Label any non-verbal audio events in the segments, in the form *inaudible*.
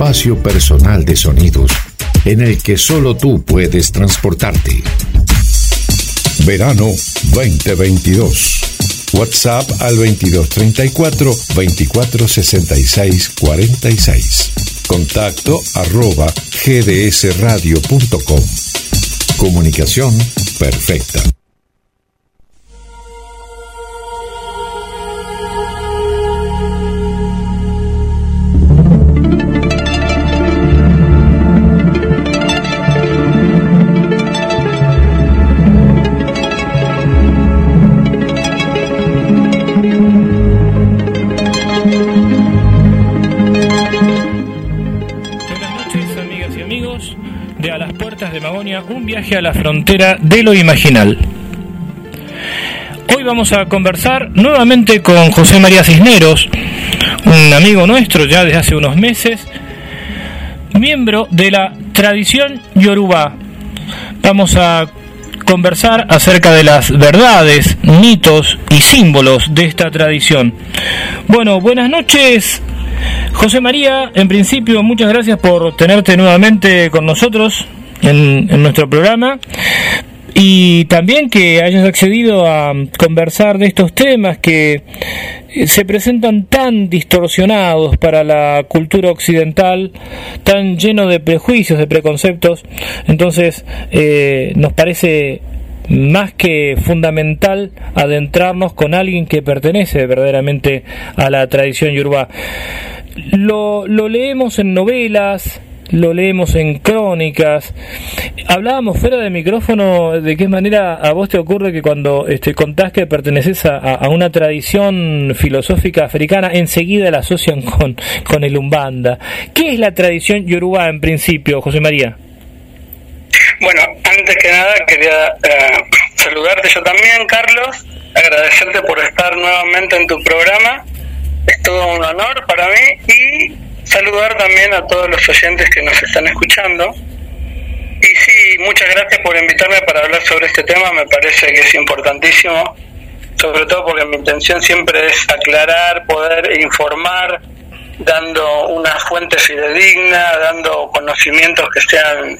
Espacio personal de sonidos en el que solo tú puedes transportarte. Verano 2022. WhatsApp al 2234 2466 46. Contacto arroba gdsradio.com. Comunicación perfecta. A la frontera de lo imaginal. Hoy vamos a conversar nuevamente con José María Cisneros, un amigo nuestro ya desde hace unos meses, miembro de la tradición Yoruba. Vamos a conversar acerca de las verdades, mitos y símbolos de esta tradición. Bueno, buenas noches, José María, en principio, muchas gracias por tenerte nuevamente con nosotros en, en nuestro programa y también que hayas accedido a conversar de estos temas que eh, se presentan tan distorsionados para la cultura occidental, tan lleno de prejuicios, de preconceptos. Entonces, eh, nos parece más que fundamental adentrarnos con alguien que pertenece verdaderamente a la tradición yoruba. Lo, lo leemos en novelas, lo leemos en crónicas. Hablábamos fuera de micrófono de qué manera a vos te ocurre que cuando este, contás que perteneces a, una tradición filosófica africana, enseguida la asocian *laughs* con, con el Umbanda. ¿Qué es la tradición yoruba en principio, José María? Bueno, antes que nada quería eh, saludarte yo también, Carlos, agradecerte por estar nuevamente en tu programa. Es todo un honor para mí y saludar también a todos los oyentes que nos están escuchando. Y sí, muchas gracias por invitarme para hablar sobre este tema, me parece que es importantísimo, sobre todo porque mi intención siempre es aclarar, poder informar, dando una fuente fidedigna, dando conocimientos que sean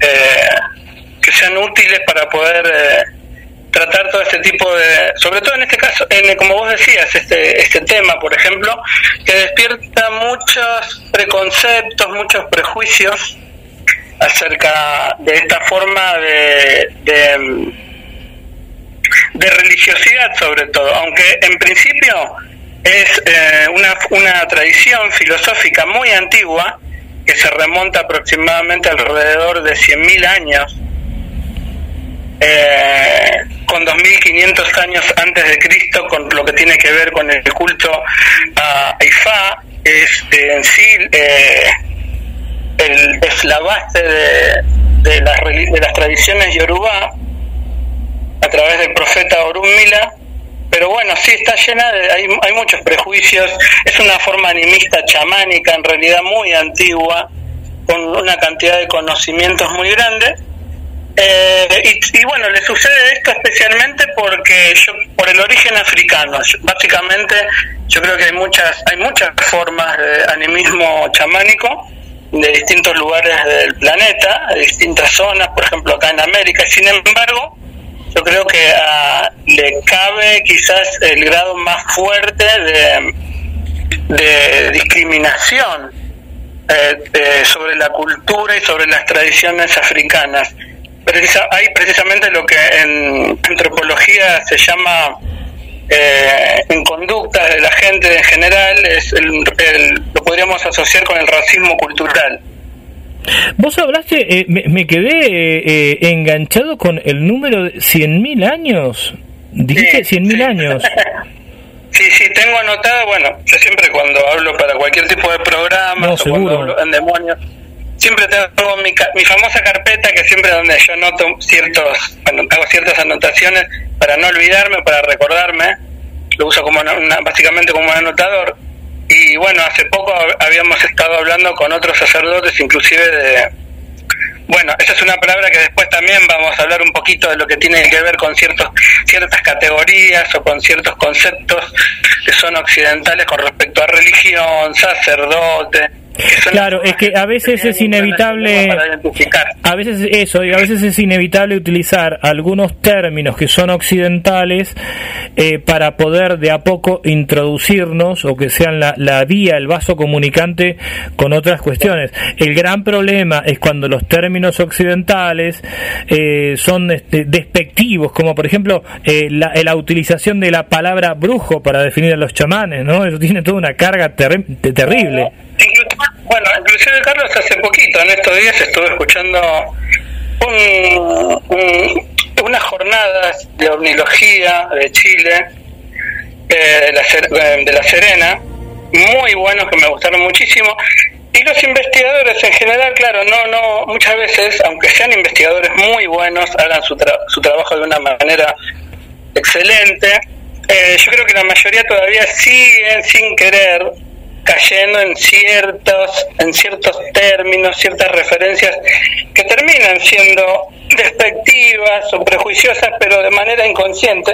eh, que sean útiles para poder eh, tratar todo este tipo de, sobre todo en este caso, en, como vos decías, este, este tema, por ejemplo, que despierta muchos preconceptos, muchos prejuicios acerca de esta forma de, de, religiosidad sobre todo, aunque en principio es eh, una, una tradición filosófica muy antigua, que se remonta aproximadamente alrededor de 100.000 años, eh, con 2.500 años antes de Cristo, con lo que tiene que ver con el culto a Ifá, es eh, en sí eh, el, es de, las, tradiciones yoruba a través del profeta Orunmila pero bueno, sí está llena de, hay, hay muchos prejuicios, es una forma animista chamánica en realidad muy antigua, con una cantidad de conocimientos muy grande. Eh, y, y bueno, le sucede esto especialmente porque yo, por el origen africano. Yo- básicamente, yo creo que hay muchas, hay muchas formas de animismo chamánico de distintos lugares del planeta, de distintas zonas, por ejemplo acá en América. Sin embargo, yo creo que ah, le cabe quizás el grado más fuerte de, discriminación eh, eh, sobre la cultura y sobre las tradiciones africanas. Precisa- hay precisamente lo que en antropología se llama eh, en conductas de la gente en general, es el, el- lo podríamos asociar con el racismo cultural. Vos hablaste, eh, me, me quedé eh, eh, enganchado con el número de 100.000 años. Dijiste Sí. 100.000 años. *laughs* Sí, sí, tengo anotado, bueno, yo siempre cuando hablo para cualquier tipo de programa No, o cuando hablo en demonios, siempre tengo mi, mi famosa carpeta que siempre donde yo noto ciertos, bueno, hago ciertas anotaciones para no olvidarme, para recordarme, lo uso como una- básicamente como un anotador. Y bueno, hace poco hab- habíamos estado hablando con otros sacerdotes, inclusive de, bueno, esa es una palabra que después también vamos a hablar un poquito de lo que tiene que ver con ciertos, ciertas categorías o con ciertos conceptos que son occidentales con respecto a religión, sacerdote. Claro, es que a veces es inevitable-. A veces eso, y a veces es inevitable utilizar algunos términos que son occidentales eh, para poder de a poco introducirnos o que sean la, la vía, el vaso comunicante con otras cuestiones. El gran problema es cuando los términos occidentales eh, son este, despectivos, como por ejemplo eh, la, la utilización de la palabra brujo para definir a los chamanes, ¿no? Eso tiene toda una carga terri- te- terrible. Bueno, inclusive Carlos hace poquito, en estos días estuve escuchando un- un- unas jornadas de ornilogía de Chile, eh, de, la, eh, de La Serena, muy buenos que me gustaron muchísimo. Y los investigadores en general, claro, no, no, muchas veces, aunque sean investigadores muy buenos, hagan su, tra- su trabajo de una manera excelente. Eh, yo creo que la mayoría todavía siguen sin querer cayendo en ciertos en ciertos términos, ciertas referencias que terminan siendo despectivas o prejuiciosas, pero de manera inconsciente.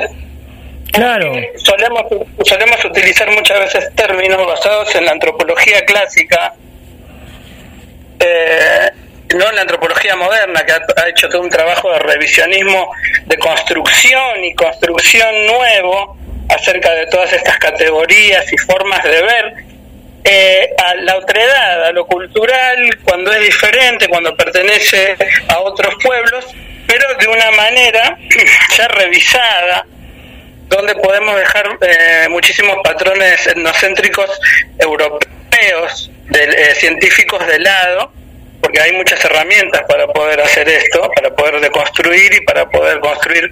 Claro. Solemos, solemos utilizar muchas veces términos basados en la antropología clásica, eh, no en la antropología moderna, que ha, ha hecho todo un trabajo de revisionismo, de construcción y construcción nuevo acerca de todas estas categorías y formas de ver eh, a la otredad, a lo cultural, cuando es diferente, cuando pertenece a otros pueblos, pero de una manera *clears throat* ya revisada, donde podemos dejar eh, muchísimos patrones etnocéntricos europeos, de, eh, científicos de lado, porque hay muchas herramientas para poder hacer esto, para poder deconstruir y para poder construir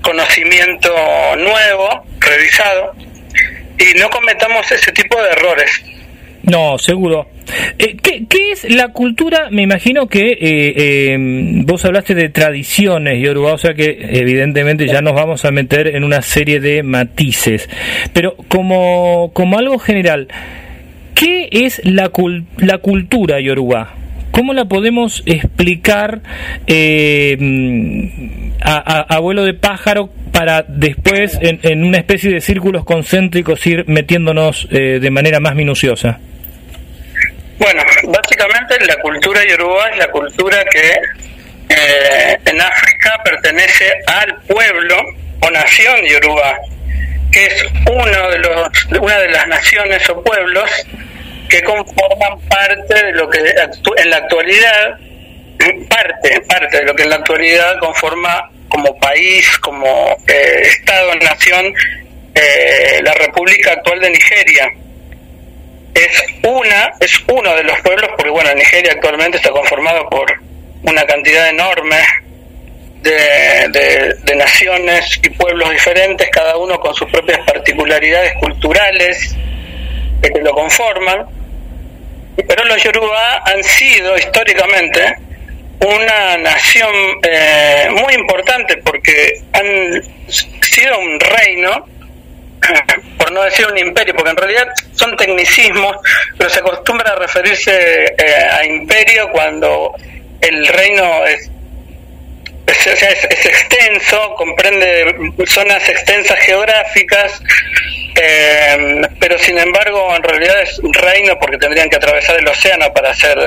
conocimiento nuevo, revisado, y no cometamos ese tipo de errores. No, seguro. Eh, ¿qué, es la cultura? Me imagino que eh, eh, vos hablaste de tradiciones yoruba, o sea que evidentemente ya nos vamos a meter en una serie de matices. Pero como, como algo general, ¿qué es la, cul- la cultura yoruba? ¿Cómo la podemos explicar eh, mm, a, a- vuelo de pájaro para después en, en una especie de círculos concéntricos ir metiéndonos de manera más minuciosa? Bueno, básicamente la cultura yoruba es la cultura que eh, en África pertenece al pueblo o nación yoruba, que es uno de los, una de las naciones o pueblos que conforman parte de lo que en la actualidad, *clears throat* parte, parte de lo que en la actualidad conforma como país, como eh, Estado-nación, eh, la República actual de Nigeria es una es uno de los pueblos porque bueno Nigeria actualmente está conformado por una cantidad enorme de, de- naciones y pueblos diferentes cada uno con sus propias particularidades culturales que lo conforman. Pero los Yoruba han sido históricamente una nación eh, muy importante porque han sido un reino *laughs* por no decir un imperio, porque en realidad son tecnicismos, pero se acostumbra a referirse eh, a imperio cuando el reino es, es, extenso, comprende zonas extensas geográficas, eh, pero sin embargo en realidad es un reino porque tendrían que atravesar el océano para ser,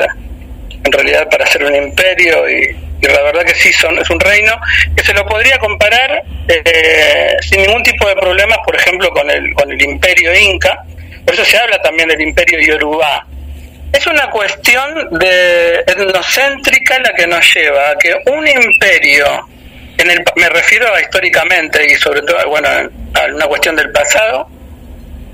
en realidad para ser un imperio y, y la verdad que sí son es un reino que se lo podría comparar eh, sin ningún tipo de problemas por ejemplo con el con el imperio inca por eso se habla también del imperio yoruba es una cuestión de etnocéntrica la que nos lleva a que un imperio en el me refiero a históricamente y sobre todo bueno a una cuestión del pasado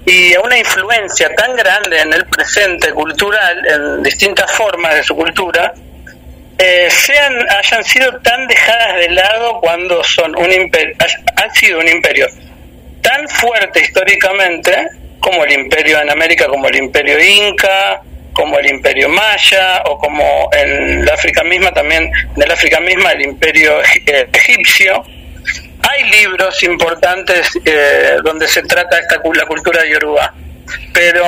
y a una influencia tan grande en el presente cultural en distintas formas de su cultura eh, sean hayan sido tan dejadas de lado cuando son un imperio, han sido un imperio tan fuerte históricamente como el imperio en América, como el imperio inca, como el imperio maya o como en África misma también, en el África misma el imperio eh, egipcio. Hay libros importantes eh, donde se trata esta la cultura yoruba, pero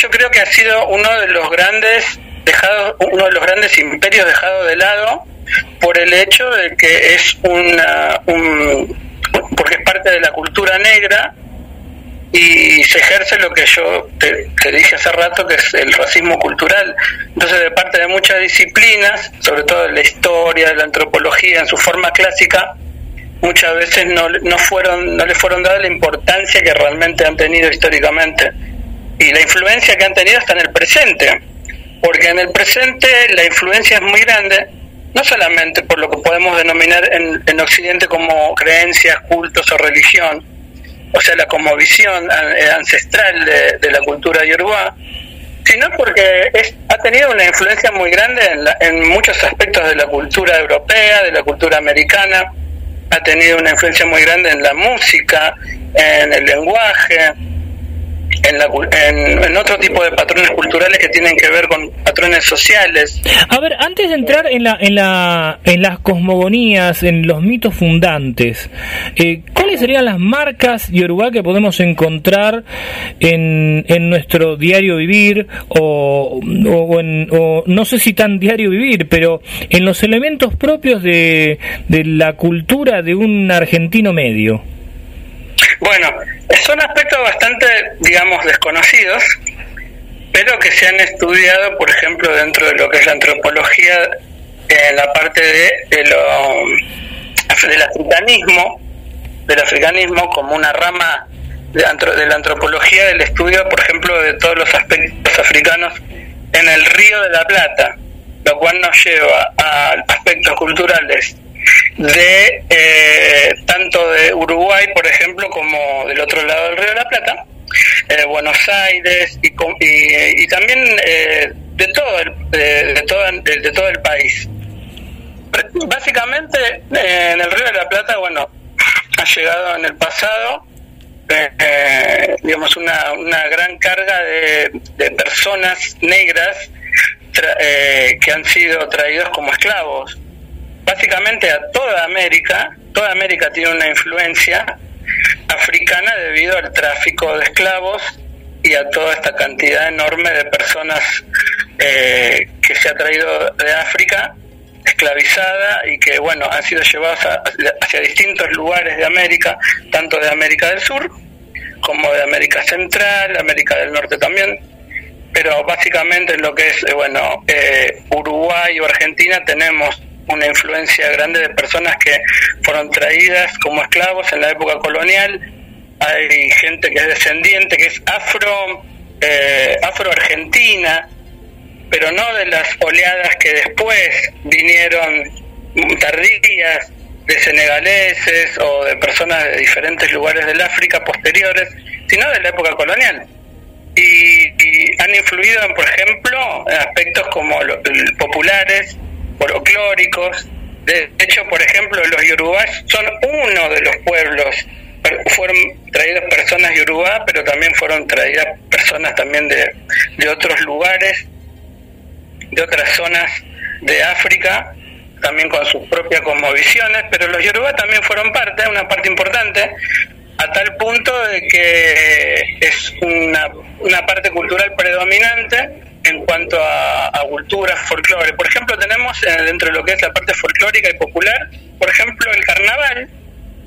yo creo que ha sido uno de los grandes dejado uno de los grandes imperios dejado de lado por el hecho de que es una un, porque es parte de la cultura negra y se ejerce lo que yo te, dije hace rato, que es el racismo cultural. Entonces, de parte de muchas disciplinas, sobre todo de la historia, de la antropología, en su forma clásica, muchas veces no, no, fueron, no le fueron dadas la importancia que realmente han tenido históricamente. Y la influencia que han tenido está en el presente, porque en el presente la influencia es muy grande, no solamente por lo que podemos denominar en, en Occidente como creencias, cultos o religión, o sea, la como visión eh, ancestral de, la cultura yoruba, sino porque es, ha tenido una influencia muy grande en, en muchos aspectos de la cultura europea, de la cultura americana, ha tenido una influencia muy grande en la música, en el lenguaje, en, otro tipo de patrones culturales que tienen que ver con patrones sociales. A ver, antes de entrar en, la, en, la, en las cosmogonías, en los mitos fundantes, eh, ¿cuáles serían las marcas yoruba que podemos encontrar en, en nuestro diario vivir o, o, en, o no sé si tan diario vivir, pero en los elementos propios de, de la cultura de un argentino medio? Bueno, son aspectos bastante, digamos, desconocidos, pero que se han estudiado, por ejemplo, dentro de lo que es la antropología, en la parte de, de lo, del africanismo, del africanismo como una rama de, de la antropología del estudio, por ejemplo, de todos los aspectos africanos en el Río de la Plata, lo cual nos lleva a aspectos culturales de eh, tanto de Uruguay, por ejemplo, como del otro lado del Río de la Plata, eh, Buenos Aires y, y, también eh, de todo el, de, todo, de, todo el país. Básicamente, en el Río de la Plata, bueno, ha llegado en el pasado, digamos, una, una gran carga de, de personas negras que han sido traídos como esclavos básicamente a toda América, toda América tiene una influencia africana debido al tráfico de esclavos y a toda esta cantidad enorme de personas eh, que se ha traído de África esclavizada y que bueno han sido llevadas hacia distintos lugares de América, tanto de América del Sur como de América Central, América del Norte también, pero básicamente en lo que es eh, bueno eh, Uruguay o Argentina tenemos una influencia grande de personas que fueron traídas como esclavos en la época colonial. Hay gente que es descendiente, que es afro, eh, afro-argentina, pero no de las oleadas que después vinieron tardías de senegaleses o de personas de diferentes lugares del África posteriores, sino de la época colonial. Y, han influido, en, por ejemplo, en aspectos como los populares, folclóricos. De hecho, por ejemplo, los yorubás son uno de los pueblos. Fueron traídas personas yorubá, pero también fueron traídas personas también de, de otros lugares, de otras zonas de África, también con sus propias cosmovisiones, pero los yorubá también fueron parte, una parte importante, a tal punto de que es una, una parte cultural predominante en cuanto a, cultura, folclore. Por ejemplo, tenemos eh, dentro de lo que es la parte folclórica y popular, por ejemplo, el carnaval,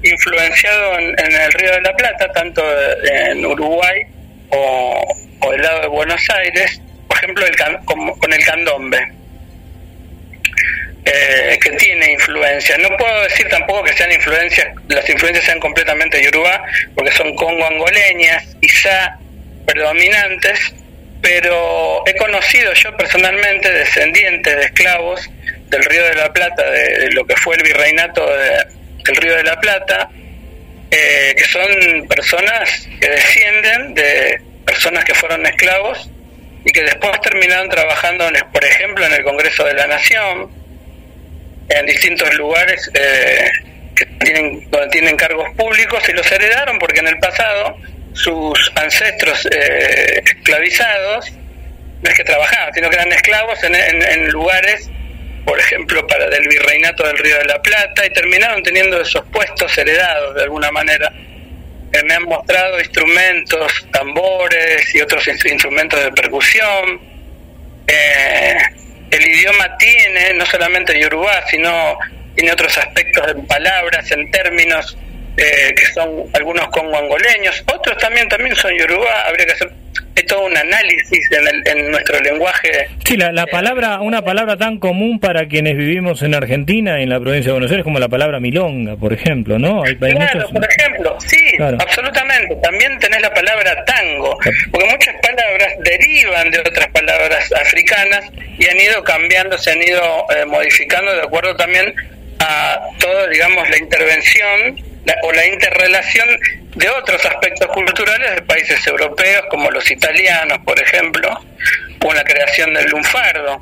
influenciado en, el Río de la Plata, tanto en Uruguay o, o del lado de Buenos Aires, por ejemplo, el con, el candombe. Eh, que tiene influencia. No puedo decir tampoco que sean influencias, las influencias sean completamente yoruba, porque son congo-angoleñas, quizá predominantes, pero he conocido yo personalmente descendientes de esclavos del Río de la Plata, de, lo que fue el virreinato del Río de la Plata, eh, que son personas que descienden de personas que fueron esclavos y que después terminaron trabajando, por ejemplo, en el Congreso de la Nación, en distintos lugares eh, que tienen, donde tienen cargos públicos y los heredaron porque en el pasado sus ancestros eh, esclavizados no es que trabajaban, sino que eran esclavos en, en, lugares, por ejemplo, para del virreinato del Río de la Plata y terminaron teniendo esos puestos heredados de alguna manera. Me han mostrado instrumentos, tambores y otros instrumentos de percusión. Eh, el idioma tiene no solamente Yoruba, sino tiene otros aspectos en palabras, en términos eh, que son algunos congo-angoleños, otros también también son Yoruba, habría que hacer todo un análisis en, nuestro lenguaje. Sí, la, la palabra, una palabra tan común para quienes vivimos en Argentina, en la provincia de Buenos Aires, como la palabra milonga, por ejemplo, ¿no? Hay, claro, por ejemplo, sí, absolutamente. También tenés la palabra tango, porque muchas palabras derivan de otras palabras africanas y han ido cambiando, se han ido eh, modificando de acuerdo también a todo, digamos, la intervención o la interrelación de otros aspectos culturales de países europeos, como los italianos, por ejemplo, o la creación del lunfardo.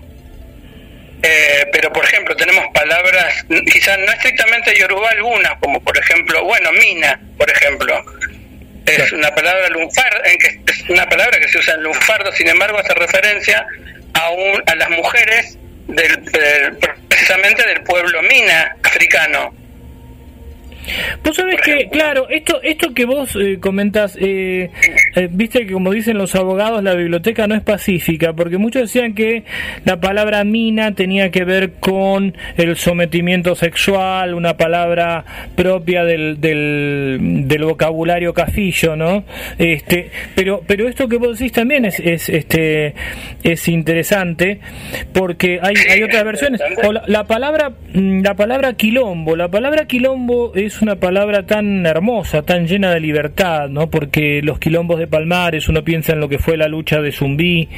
Eh, pero, por ejemplo, tenemos palabras, quizás no estrictamente yoruba algunas, como por ejemplo, bueno, mina, por ejemplo. Es una palabra lunfardo, en que es una palabra que se usa en lunfardo, sin embargo, hace referencia a, un, a las mujeres del, precisamente del pueblo mina africano Vos sabés que, claro, esto esto que vos eh, comentas, eh, eh, viste que como dicen los abogados, la biblioteca no es pacífica, porque muchos decían que la palabra mina tenía que ver con el sometimiento sexual, una palabra propia del, del, del vocabulario cafillo, ¿no? Este, pero pero esto que vos decís también es, es este es interesante, porque hay, hay otras versiones. O la, la palabra mm, la palabra quilombo, la palabra quilombo es una palabra tan hermosa, tan llena de libertad, ¿no? Porque los quilombos de Palmares, uno piensa en lo que fue la lucha de Zumbí,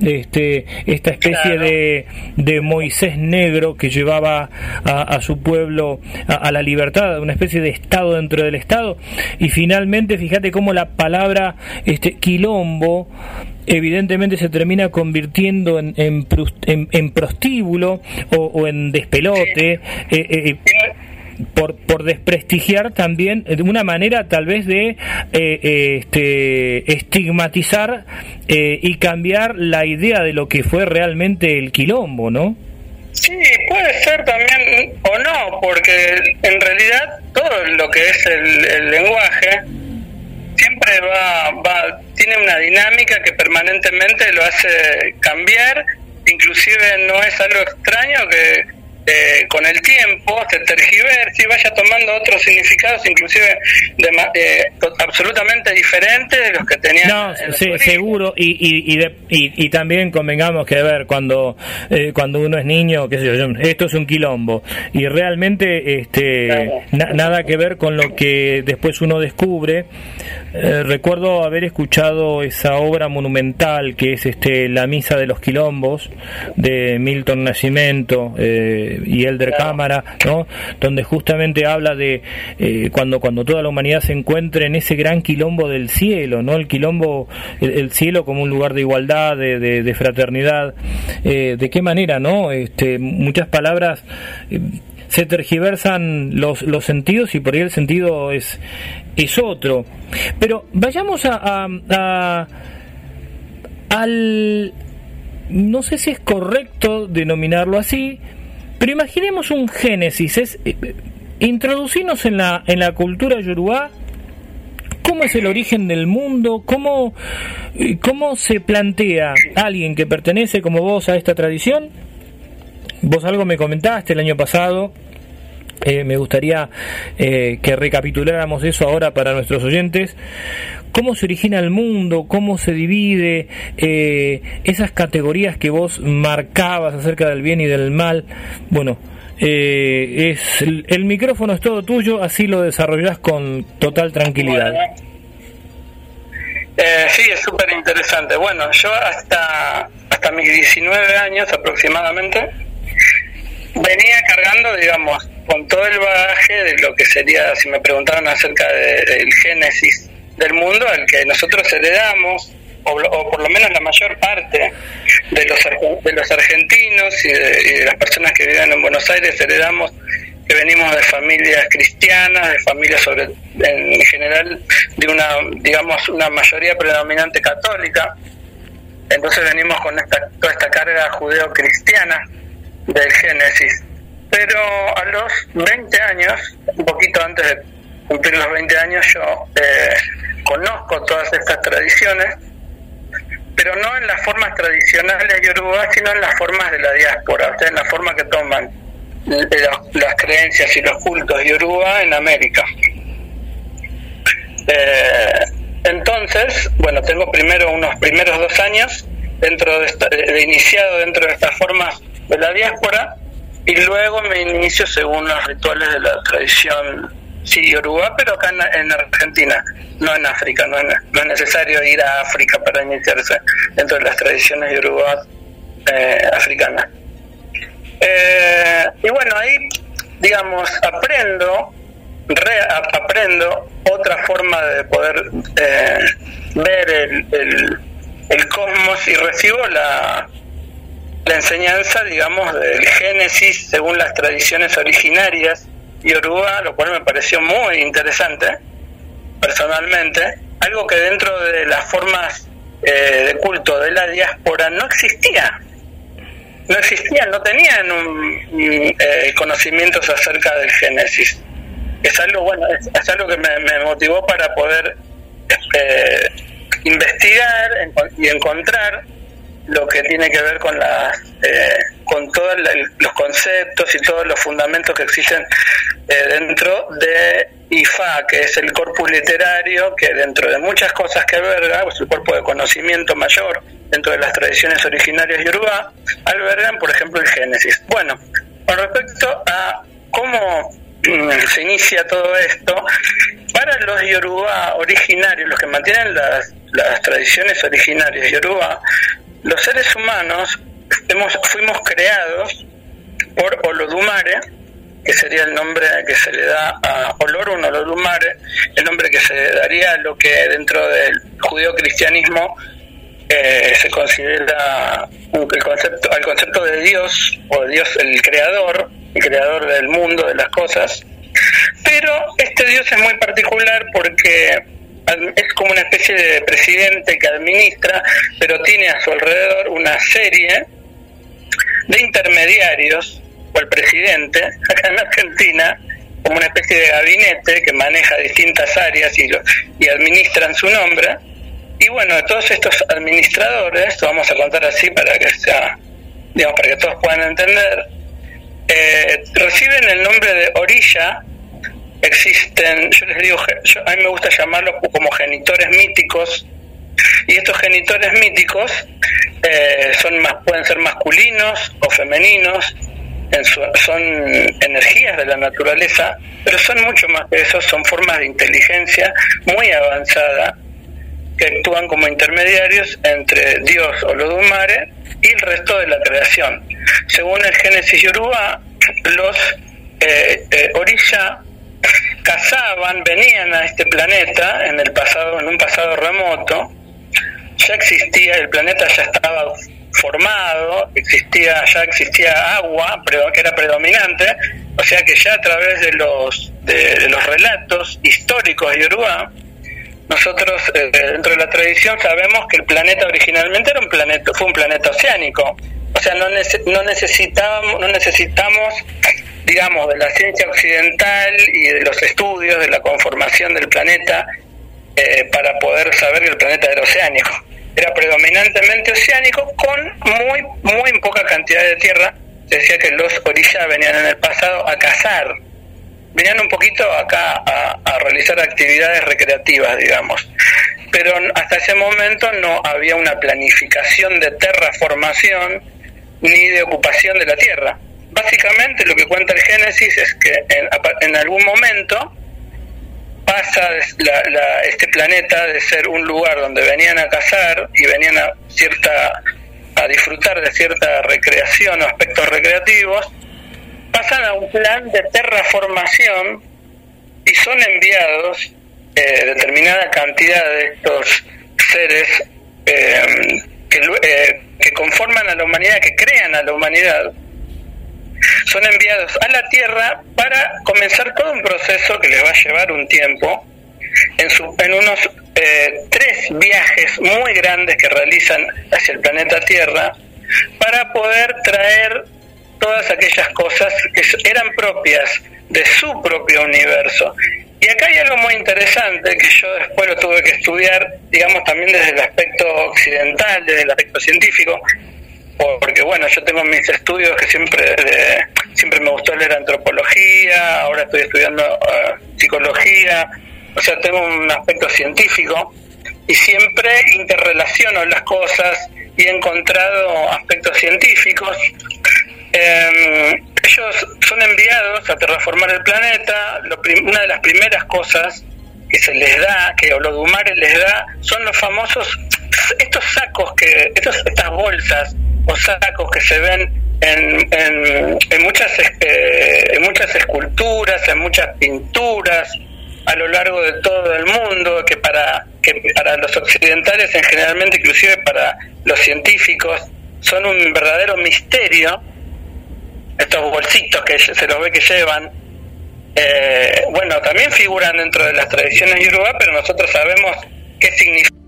este, esta especie de, de, Moisés negro que llevaba a, su pueblo a, la libertad, una especie de Estado dentro del Estado. Y finalmente, fíjate cómo la palabra este, quilombo evidentemente se termina convirtiendo en, en, prostíbulo o, en despelote. Eh, eh, por, por desprestigiar también de una manera tal vez de eh, eh, este, estigmatizar eh, y cambiar la idea de lo que fue realmente el quilombo, ¿no? Sí, puede ser también o no, porque en realidad todo lo que es el, el lenguaje siempre va, va, tiene una dinámica que permanentemente lo hace cambiar, inclusive no es algo extraño que eh, con el tiempo se tergiversa y vaya tomando otros significados, inclusive de, eh, absolutamente diferentes de los que tenían. No, seguro, y, y, y, y, también convengamos que, a ver, cuando, eh, cuando uno es niño, qué sé yo, esto es un quilombo, y realmente este, nada que ver con lo que después uno descubre. Recuerdo haber escuchado esa obra monumental que es este La Misa de los Quilombos de Milton Nascimento. Eh, y Elder Cámara, ¿no? donde justamente habla de eh, cuando, cuando toda la humanidad se encuentre en ese gran quilombo del cielo, ¿no? el quilombo, el, cielo como un lugar de igualdad, de, de, fraternidad, eh, de qué manera, ¿no? Este, muchas palabras eh, se tergiversan los, los sentidos y por ahí el sentido es, es otro. Pero vayamos a, a al no sé si es correcto denominarlo así, pero imaginemos un génesis, es eh, introducirnos en la, en la cultura yoruba, cómo es el origen del mundo, cómo, eh, cómo se plantea alguien que pertenece como vos a esta tradición. Vos algo me comentaste el año pasado, eh, me gustaría que recapituláramos eso ahora para nuestros oyentes. ¿Cómo se origina el mundo? ¿Cómo se divide? esas categorías que vos marcabas acerca del bien y del mal. Bueno, eh, es el, micrófono es todo tuyo, así lo desarrollás con total tranquilidad. Eh, sí, es súper interesante. Bueno, yo hasta, hasta mis 19 años aproximadamente venía cargando, digamos, con todo el bagaje de lo que sería, si me preguntaron acerca del génesis del mundo al que nosotros heredamos o, por lo menos la mayor parte de los, de los argentinos y de, las personas que viven en Buenos Aires heredamos que venimos de familias cristianas, de familias sobre en general de una digamos una mayoría predominante católica. Entonces venimos con esta toda esta carga judeo-cristiana del Génesis. Pero a los 20 años, un poquito antes de cumplir los 20 años, yo eh, conozco todas estas tradiciones, pero no en las formas tradicionales de Yoruba, sino en las formas de la diáspora, o sea, en la forma que toman las creencias y los cultos de Yoruba en América. Eh, entonces, bueno, tengo primero unos primeros dos años dentro de, de iniciado dentro de estas formas de la diáspora y luego me inicio según los rituales de la tradición sí, Yoruba, pero acá en, Argentina, no en África, no, es necesario ir a África para iniciarse dentro de las tradiciones Yoruba eh, africanas. Eh, y bueno, ahí, digamos, aprendo, aprendo otra forma de poder eh, ver el, el cosmos y recibo la, la enseñanza, digamos, del Génesis según las tradiciones originarias yoruba, lo cual me pareció muy interesante, personalmente, algo que dentro de las formas eh, de culto de la diáspora no existía. No existían, no tenían un, eh, conocimientos acerca del Génesis. Es algo, bueno, es, algo que me, motivó para poder eh, investigar y encontrar lo que tiene que ver con la eh, con todos los conceptos y todos los fundamentos que existen eh, dentro de IFA, que es el corpus literario, que dentro de muchas cosas que alberga, pues el cuerpo de conocimiento mayor dentro de las tradiciones originarias yoruba, albergan, por ejemplo, el Génesis. Bueno, con respecto a cómo mm, se inicia todo esto, para los yoruba originarios, los que mantienen las, las tradiciones originarias yoruba, los seres humanos fuimos creados por Olodumare, que sería el nombre que se le da a Olorun Olodumare, el nombre que se daría a lo que dentro del judío-cristianismo eh, se considera el concepto, al concepto de Dios, o Dios el creador, el creador del mundo, de las cosas. Pero este Dios es muy particular porque es como una especie de presidente que administra, pero tiene a su alrededor una serie de intermediarios, o el presidente, *laughs* acá en Argentina, como una especie de gabinete que maneja distintas áreas y, lo, y administran su nombre. Y bueno, todos estos administradores, vamos a contar así para que sea, digamos, para que todos puedan entender, eh, reciben el nombre de orilla existen, yo les digo, a mí me gusta llamarlos como genitores míticos, y estos genitores míticos eh, son más, pueden ser masculinos o femeninos, son energías de la naturaleza, pero son mucho más que eso, son formas de inteligencia muy avanzada que actúan como intermediarios entre Dios o Lodumare y el resto de la creación. Según el Génesis Yoruba, los eh, eh Orisha cazaban, venían a este planeta en el pasado, en un pasado remoto, ya existía, el planeta ya estaba formado, existía, ya existía agua que era predominante, o sea que ya a través de los de, los relatos históricos de Yoruba, nosotros eh, dentro de la tradición sabemos que el planeta originalmente era un planeta, fue un planeta oceánico, o sea no, no necesitábamos, no necesitamos digamos, de la ciencia occidental y de los estudios de la conformación del planeta eh, para poder saber que el planeta era oceánico. Era predominantemente oceánico con muy, muy poca cantidad de tierra. Decía que los orillas venían en el pasado a cazar, venían un poquito acá a realizar actividades recreativas, digamos. Pero hasta ese momento no había una planificación de terraformación ni de ocupación de la tierra básicamente lo que cuenta el Génesis es que en, algún momento pasa este planeta de ser un lugar donde venían a cazar y venían a cierta a disfrutar de cierta recreación o aspectos recreativos, pasan a un plan de terraformación y son enviados eh, determinada cantidad de estos seres eh, que, eh, que conforman a la humanidad, que crean a la humanidad, son enviados a la Tierra para comenzar todo un proceso que les va a llevar un tiempo, en, su, en unos eh, tres viajes muy grandes que realizan hacia el planeta Tierra, para poder traer todas aquellas cosas que eran propias de su propio universo. Y acá hay algo muy interesante que yo después lo tuve que estudiar, digamos, también desde el aspecto occidental, desde el aspecto científico, porque bueno, yo tengo mis estudios que siempre siempre me gustó leer antropología, ahora estoy estudiando eh, psicología, o sea, tengo un aspecto científico y siempre interrelaciono las cosas y he encontrado aspectos científicos. Em, ellos son enviados a terraformar el planeta. una de las primeras cosas que se les da, que Olodumare les da, son los famosos, estos sacos, que estos, estas bolsas o sacos que se ven en, en, muchas, eh, en muchas esculturas, en muchas pinturas a lo largo de todo el mundo, que para, que para los occidentales en generalmente, inclusive para los científicos, son un verdadero misterio, estos bolsitos que se los ve que llevan, eh, bueno, también figuran dentro de las tradiciones yoruba, pero nosotros sabemos qué significa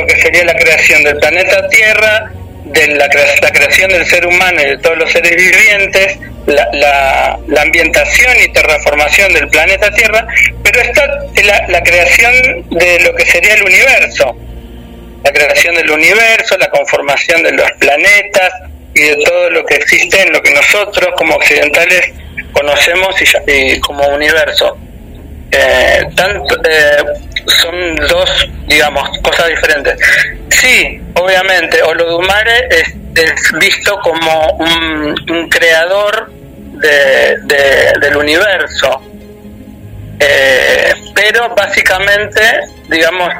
lo que sería la creación del planeta Tierra, de la, creación del ser humano y de todos los seres vivientes, la, ambientación y terraformación del planeta Tierra, pero está la, la creación de lo que sería el universo, la creación del universo, la conformación de los planetas y de todo lo que existe en lo que nosotros como occidentales conocemos y, como universo. Eh, tanto, eh, son dos, digamos, cosas diferentes. Sí, obviamente, Olodumare es, es visto como un, creador de, del universo, eh, pero básicamente, digamos,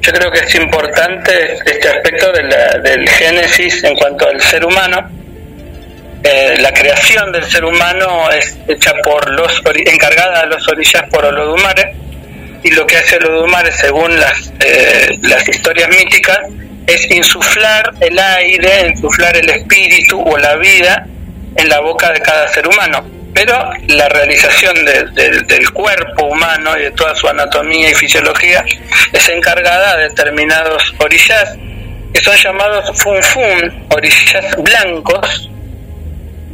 yo creo que es importante este aspecto del génesis en cuanto al ser humano. Eh, la creación del ser humano es hecha por los encargada de los orillas por Olodumare y lo que hace Olodumare, según las, eh, las historias míticas, es insuflar el aire, insuflar el espíritu o la vida en la boca de cada ser humano. Pero la realización del cuerpo humano y de toda su anatomía y fisiología es encargada de determinados orillas que son llamados funfun, orillas blancos,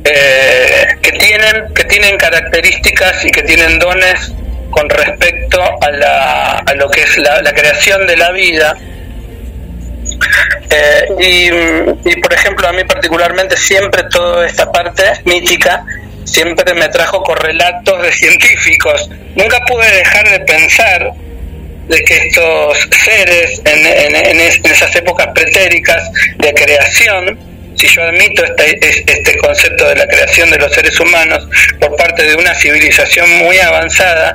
eh, que tienen que tienen características y que tienen dones con respecto a, la, a lo que es la, creación de la vida. Eh, y, por ejemplo, a mí particularmente siempre toda esta parte mítica siempre me trajo correlatos de científicos. Nunca pude dejar de pensar de que estos seres en, en, esas épocas pretéricas de creación, si yo admito este, este concepto de la creación de los seres humanos por parte de una civilización muy avanzada,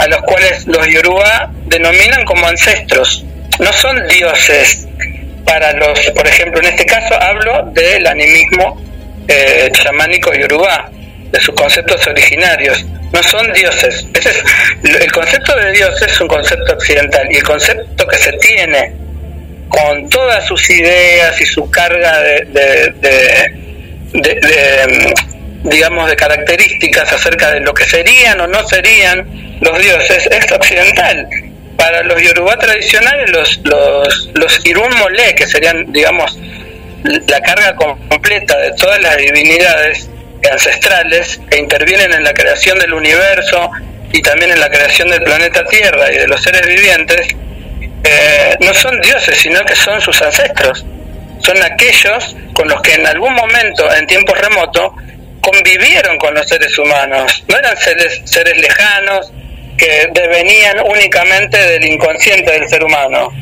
a los cuales los yoruba denominan como ancestros. No son dioses para los, por ejemplo, en este caso hablo del animismo eh, chamánico yoruba, de sus conceptos originarios. No son dioses. Ese es, el concepto de dios es un concepto occidental y el concepto que se tiene con todas sus ideas y su carga de, digamos, de características acerca de lo que serían o no serían los dioses es occidental. Para los yorubá tradicionales, los, los, los Irun Mole, que serían, digamos, la carga completa de todas las divinidades ancestrales que intervienen en la creación del universo y también en la creación del planeta Tierra y de los seres vivientes, eh, no son dioses, sino que son sus ancestros. Son aquellos con los que en algún momento, en tiempos remotos, convivieron con los seres humanos. No eran seres, seres lejanos que devenían únicamente del inconsciente del ser humano.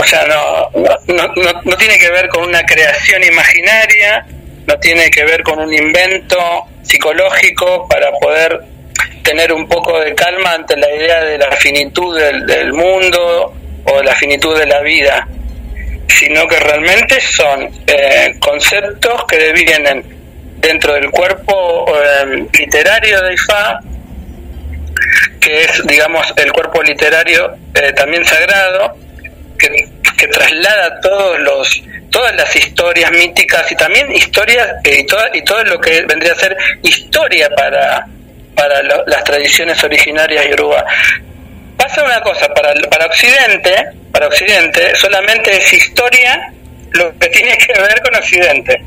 O sea, no, no, no, no tiene que ver con una creación imaginaria, no tiene que ver con un invento psicológico para poder tener un poco de calma ante la idea de la finitud del, mundo o la finitud de la vida, sino que realmente son eh, conceptos que devienen dentro del cuerpo eh, literario de Ifá, que es, digamos, el cuerpo literario eh, también sagrado, que, que traslada todos los todas las historias míticas y también historias y, y todo lo que vendría a ser historia para, para las tradiciones originarias yoruba. Pasa una cosa, para, para Occidente, para Occidente solamente es historia lo que tiene que ver con Occidente.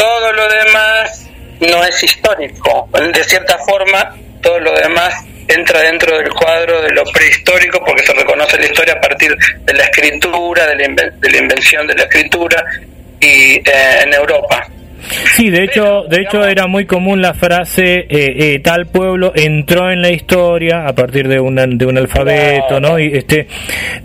Todo lo demás no es histórico. De cierta forma, todo lo demás entra dentro del cuadro de lo prehistórico porque se reconoce la historia a partir de la escritura, de la, invención de la escritura y eh, en Europa. Sí, de hecho, de hecho era muy común la frase eh, eh, tal pueblo entró en la historia a partir de, de un alfabeto, ¿no? Y este,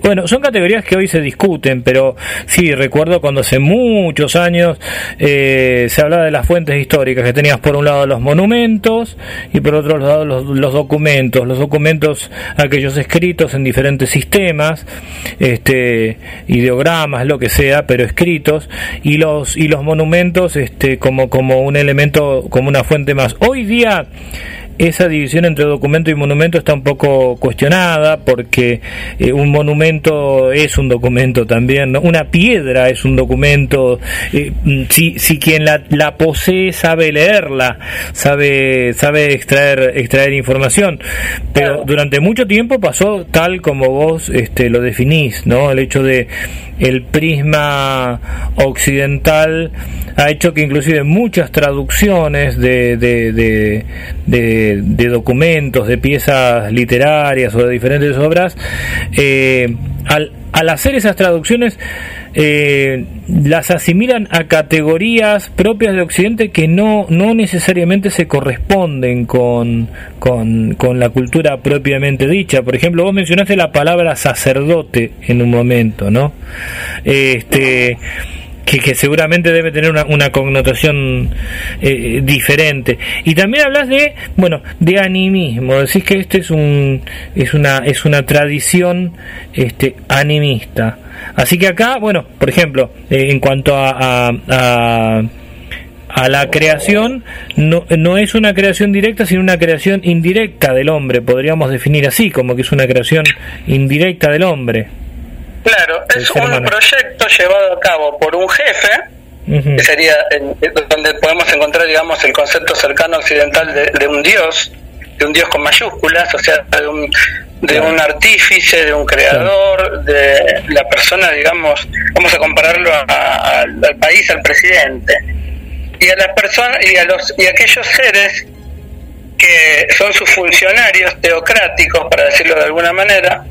bueno, son categorías que hoy se discuten, pero sí recuerdo cuando hace muchos años eh, se hablaba de las fuentes históricas que tenías por un lado los monumentos y por otro lado los, los documentos, los documentos aquellos escritos en diferentes sistemas, este, ideogramas, lo que sea, pero escritos y los y los monumentos, este como, como un elemento, como una fuente más. Hoy día esa división entre documento y monumento está un poco cuestionada porque eh, un monumento es un documento también, una piedra es un documento, eh, si, si quien la, la, posee sabe leerla, sabe, sabe extraer, extraer información, pero durante mucho tiempo pasó tal como vos este, lo definís, ¿no? el hecho de el prisma occidental ha hecho que inclusive muchas traducciones de, de, de, documentos, de piezas literarias o de diferentes obras, eh, al, al hacer esas traducciones eh, las asimilan a categorías propias de Occidente que no, no necesariamente se corresponden con, con, con, la cultura propiamente dicha. Por ejemplo, vos mencionaste la palabra sacerdote en un momento, ¿no? Este que, seguramente debe tener una, connotación eh, diferente. Y también hablas de, bueno, de animismo, decís que este es un es una es una tradición este animista. Así que acá, bueno, por ejemplo, eh, en cuanto a, a, a la creación no, no es una creación directa, sino una creación indirecta del hombre, podríamos definir así, como que es una creación indirecta del hombre. Claro, es un proyecto llevado a cabo por un jefe, que sería donde podemos encontrar, digamos, el concepto cercano occidental de, un dios, de un dios con mayúsculas, o sea, de un, de un artífice, de un creador, de la persona, digamos, vamos a compararlo al país, al presidente, y a las personas y a los y a aquellos seres que son sus funcionarios teocráticos, para decirlo de alguna manera,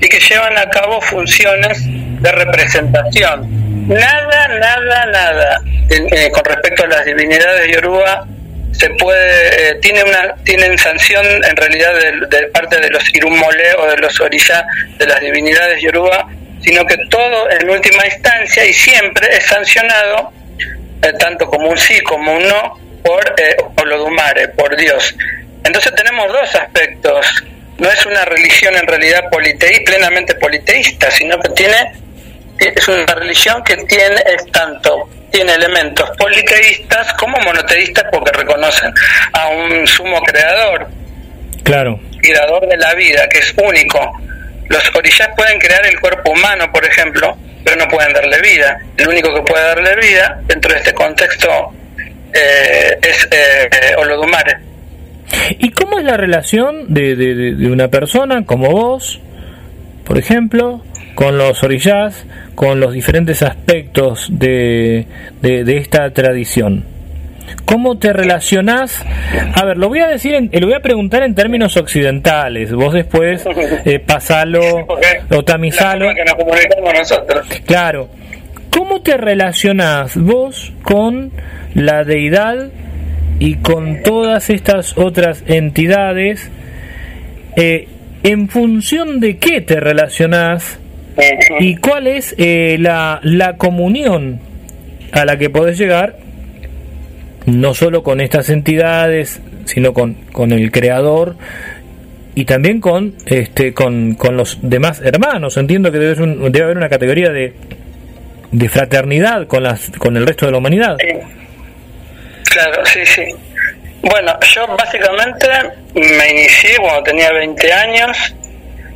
y que llevan a cabo funciones de representación. Nada, nada, nada eh, con respecto a las divinidades de Yoruba se puede eh, tiene una tienen sanción en realidad de, parte de los Irumole o de los Orishá de las divinidades Yoruba, sino que todo en última instancia y siempre es sancionado eh, tanto como un sí como un no por eh, Olodumare, por Dios. Entonces tenemos dos aspectos no es una religión en realidad politeísta, plenamente politeísta, sino que tiene es una religión que tiene es tanto tiene elementos politeístas como monoteístas porque reconocen a un sumo creador. Claro. Creador de la vida, que es único. Los orishas pueden crear el cuerpo humano, por ejemplo, pero no pueden darle vida. El único que puede darle vida dentro de este contexto eh, es eh, Olodumare. ¿Y cómo es la relación de, de, de una persona como vos, por ejemplo, con los orillas, con los diferentes aspectos de, de, esta tradición? ¿Cómo te relacionás? A ver, lo voy a decir, en, lo voy a preguntar en términos occidentales. Vos después *laughs* eh, pasalo o tamizalo. Claro. ¿Cómo te relacionás vos con la deidad y con todas estas otras entidades? Eh, ¿En función de qué te relacionás y cuál es eh, la, la comunión a la que podés llegar, no solo con estas entidades, sino con, con el creador y también con este con, con los demás hermanos. Entiendo que debe, debe haber una categoría de, de fraternidad con las con el resto de la humanidad claro sí sí bueno yo básicamente me inicié cuando tenía 20 años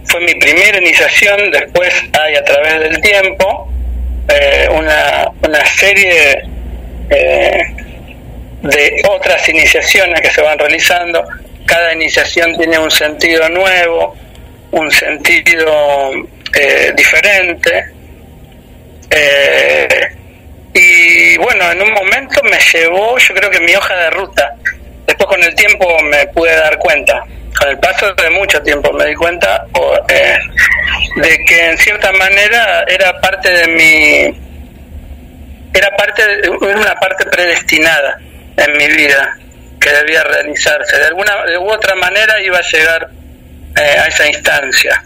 fue mi primera iniciación, después hay a través del tiempo eh, una, una serie eh, de otras iniciaciones que se van realizando. Cada iniciación tiene un sentido nuevo, un sentido eh, diferente. Y bueno, en un momento me llevó, yo creo que mi hoja de ruta. Después con el tiempo me pude dar cuenta. Con el paso de mucho tiempo me di cuenta eh, de que en cierta manera era parte de mi era parte una parte predestinada en mi vida que debía realizarse. De alguna de u otra manera iba a llegar eh, a esa instancia.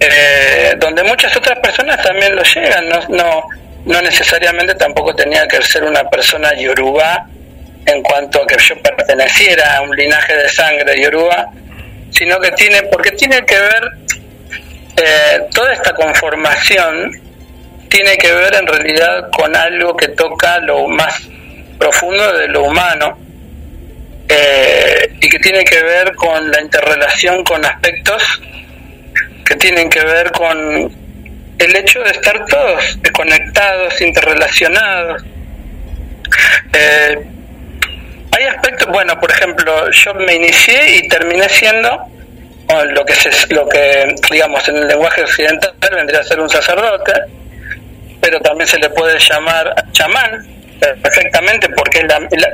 Eh, donde muchas otras personas también lo llegan no, no no necesariamente tampoco tenía que ser una persona yoruba en cuanto a que yo perteneciera a un linaje de sangre yoruba, sino que tiene, porque tiene que ver, eh, toda esta conformación tiene que ver en realidad con algo que toca lo más profundo de lo humano eh, y que tiene que ver con la interrelación con aspectos que tienen que ver con el hecho de estar todos conectados, interrelacionados. Eh, hay aspectos, bueno, por ejemplo, yo me inicié y terminé siendo lo que se, lo que digamos en el lenguaje occidental vendría a ser un sacerdote, pero también se le puede llamar chamán perfectamente porque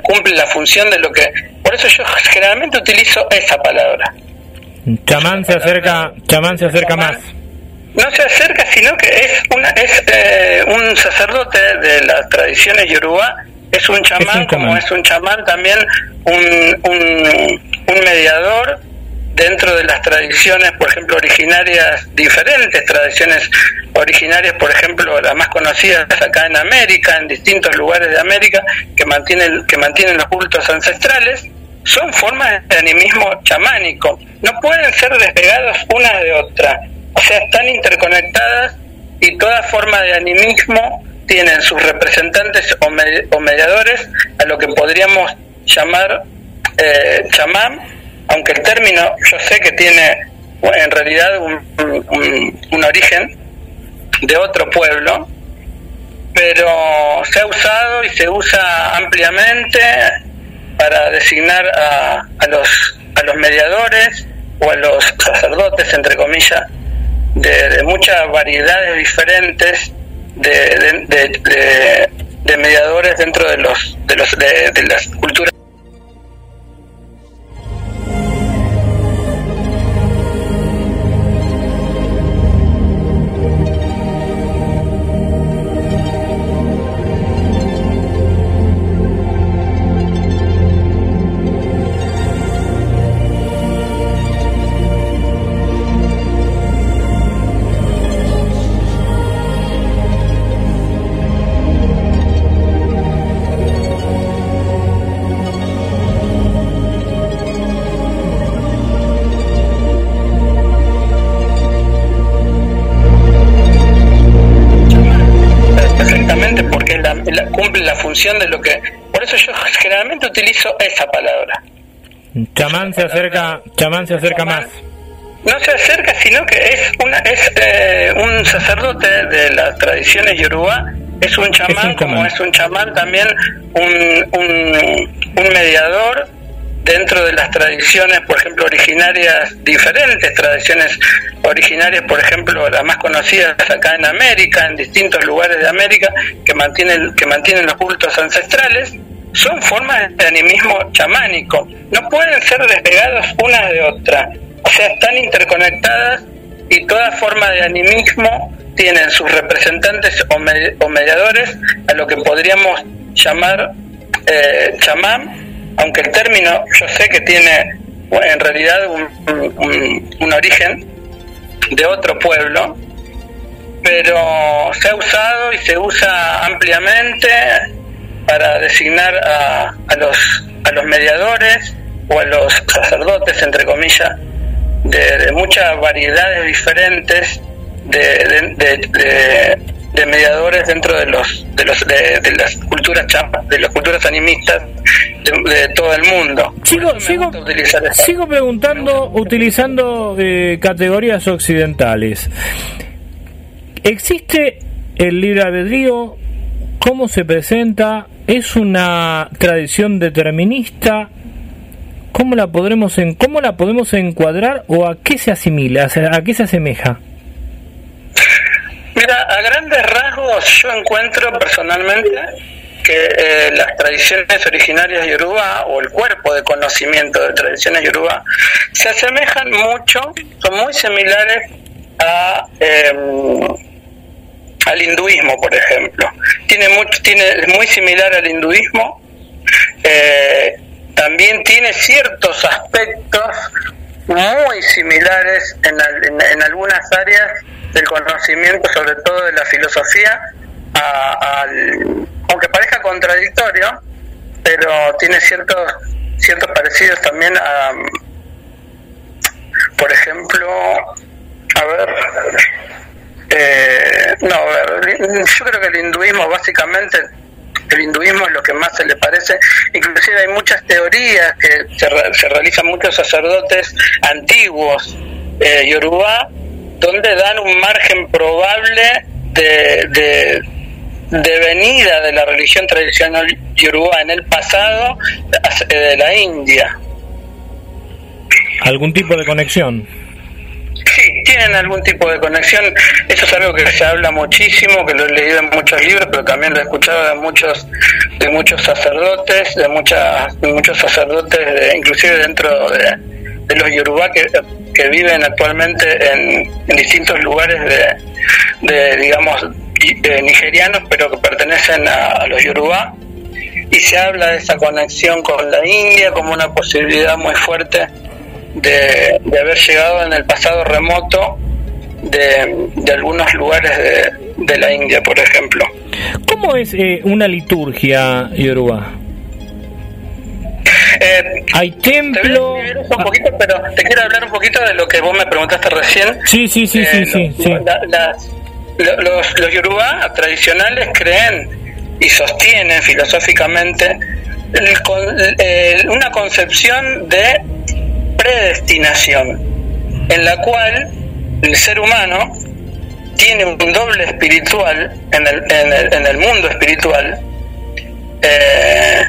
cumple la función de lo que por eso yo generalmente utilizo esa palabra. Chamán se acerca, chamán se acerca más. No se acerca, sino que es una es eh, un sacerdote de las tradiciones yoruba es un chamán, como es un chamán también un, un, mediador dentro de las tradiciones, por ejemplo, originarias, diferentes tradiciones originarias, por ejemplo, las más conocidas acá en América, en distintos lugares de América, que mantienen, que mantienen los cultos ancestrales, son formas de animismo chamánico. No pueden ser despegados una de otra. O sea, están interconectadas y toda forma de animismo tienen sus representantes o, mediadores a lo que podríamos llamar eh, chamán, aunque el término yo sé que tiene en realidad un, un, origen de otro pueblo, pero se ha usado y se usa ampliamente para designar a, a, los, a los mediadores o a los sacerdotes, entre comillas, de, de muchas variedades diferentes de, de, de, mediadores dentro de los de los de las culturas Chamán se acerca, chamán se acerca más. No se acerca, sino que es, una, es eh, un sacerdote de las tradiciones yoruba, Es un chamán, como es un chamán también un, un, mediador dentro de las tradiciones, por ejemplo, originarias, diferentes tradiciones originarias, por ejemplo, las más conocidas acá en América, en distintos lugares de América, que mantienen, que mantienen los cultos ancestrales, son formas de animismo chamánico. No pueden ser despegadas una de otra. O sea, están interconectadas y toda forma de animismo tienen sus representantes o, mediadores a lo que podríamos llamar eh, chamán, aunque el término yo sé que tiene en realidad un, origen de otro pueblo, pero se ha usado y se usa ampliamente para designar a, a, los, a los mediadores o a los sacerdotes, entre comillas, de, muchas variedades diferentes de, de, mediadores dentro de los de los de, las culturas de las culturas animistas de, todo el mundo. Sigo, sigo, sigo preguntando utilizando eh, categorías occidentales. ¿Existe el libre albedrío? ¿Cómo se presenta? ¿Es una tradición determinista? ¿Cómo la podremos en, cómo la podemos encuadrar o a qué se asimila, a qué se asemeja? Mira, a grandes rasgos yo encuentro personalmente que eh, las tradiciones originarias de Yoruba o el cuerpo de conocimiento de tradiciones Yoruba se asemejan mucho, son muy similares a em, al hinduismo, por ejemplo. Tiene mucho, tiene es muy similar al hinduismo. Eh, también tiene ciertos aspectos muy similares en, en, algunas áreas del conocimiento, sobre todo de la filosofía, aunque parezca contradictorio, pero tiene ciertos ciertos parecidos también a, por ejemplo, a ver, eh, no, yo creo que el hinduismo básicamente el hinduismo es lo que más se le parece. Inclusive hay muchas teorías que se, realizan muchos sacerdotes antiguos eh, yoruba, donde dan un margen probable de, de, venida de la religión tradicional yoruba en el pasado de la India. ¿Algún tipo de conexión? Sí, tienen algún tipo de conexión. Eso es algo que se habla muchísimo, que lo he leído en muchos libros, pero también lo he escuchado de muchos de muchos sacerdotes, de muchas muchos sacerdotes, inclusive dentro de, los yorubá que, que viven actualmente en, distintos lugares de, de digamos, nigerianos, pero que pertenecen a, los yorubá. Y se habla de esa conexión con la India como una posibilidad muy fuerte de, haber llegado en el pasado remoto de, algunos lugares de, la India, por ejemplo. ¿Cómo es eh, una liturgia yoruba? Eh, Hay templo. un poquito, pero te quiero hablar un poquito de lo que vos me preguntaste recién. Sí, sí, sí, sí, eh, sí. los, los yoruba tradicionales creen y sostienen filosóficamente una concepción de predestinación, en la cual el ser humano tiene un doble espiritual en el, en el, en el mundo espiritual, eh,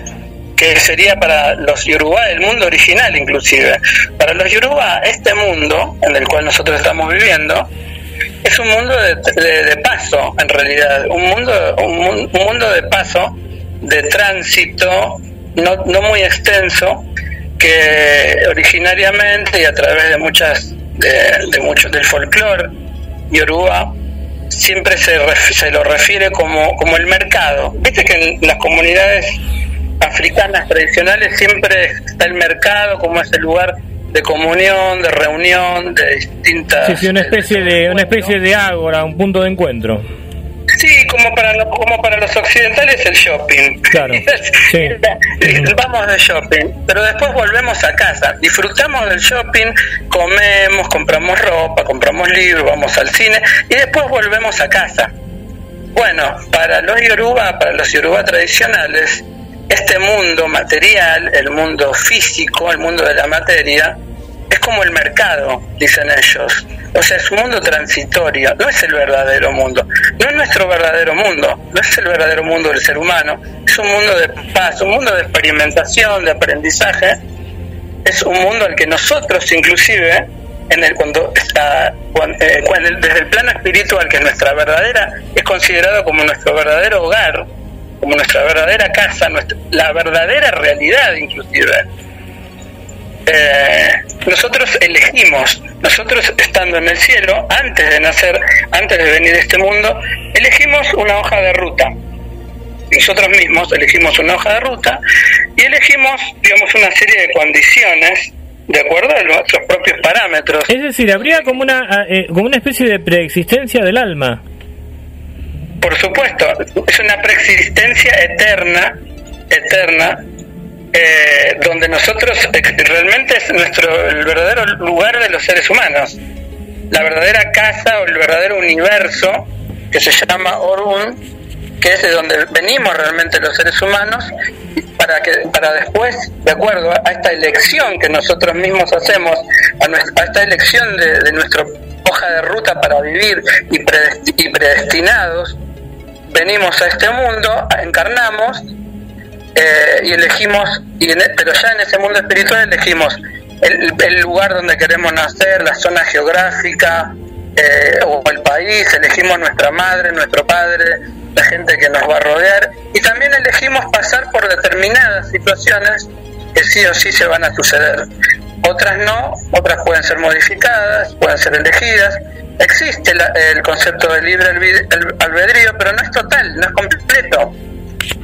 que sería para los Yoruba el mundo original inclusive. Para los Yoruba este mundo en el cual nosotros estamos viviendo es un mundo de, paso en realidad, un mundo, un, mundo de paso, de tránsito, no, no muy extenso, que originariamente y a través de muchas de, muchos del folclore yoruba siempre se, se lo refiere como, como el mercado. Viste que en las comunidades africanas tradicionales siempre está el mercado como ese lugar de comunión, de reunión, de distintas... Sí, una especie de, una especie de ágora, un punto de encuentro. Sí, como para, como para los occidentales el shopping. Claro. *laughs* Sí. Vamos de shopping, pero después volvemos a casa. Disfrutamos del shopping, comemos, compramos ropa, compramos libros, vamos al cine y después volvemos a casa. Bueno, para los yoruba, para los yoruba tradicionales, este mundo material, el mundo físico, el mundo de la materia, es como el mercado, dicen ellos. O sea, es un mundo transitorio, no es el verdadero mundo, no es nuestro verdadero mundo, no es el verdadero mundo del ser humano, es un mundo de paz, un mundo de experimentación, de aprendizaje, es un mundo al que nosotros inclusive, en el cuando está eh, desde el plano espiritual, que es nuestra verdadera, es considerado como nuestro verdadero hogar, como nuestra verdadera casa, nuestra, la verdadera realidad inclusive eh, nosotros elegimos, nosotros estando en el cielo, antes de nacer, antes de venir a este mundo, elegimos una hoja de ruta. Nosotros mismos elegimos una hoja de ruta y elegimos, digamos, una serie de condiciones de acuerdo a nuestros propios parámetros. Es decir, habría como una, ah, eh, como una especie de preexistencia del alma. Por supuesto, es una preexistencia eterna, eterna, eh, donde nosotros eh, realmente es nuestro el verdadero lugar de los seres humanos, la verdadera casa o el verdadero universo que se llama Orun, que es de donde venimos realmente los seres humanos, para que para después, de acuerdo a esta elección que nosotros mismos hacemos, a, esta elección de, de nuestra hoja de ruta para vivir y, predestinados, venimos a este mundo, encarnamos eh, y elegimos, y e, pero ya en ese mundo espiritual elegimos el, lugar donde queremos nacer, la zona geográfica eh, o el país, elegimos nuestra madre, nuestro padre, la gente que nos va a rodear y también elegimos pasar por determinadas situaciones que sí o sí se van a suceder. Otras no, otras pueden ser modificadas, pueden ser elegidas. Existe el concepto de libre albedrío, pero no es total, no es completo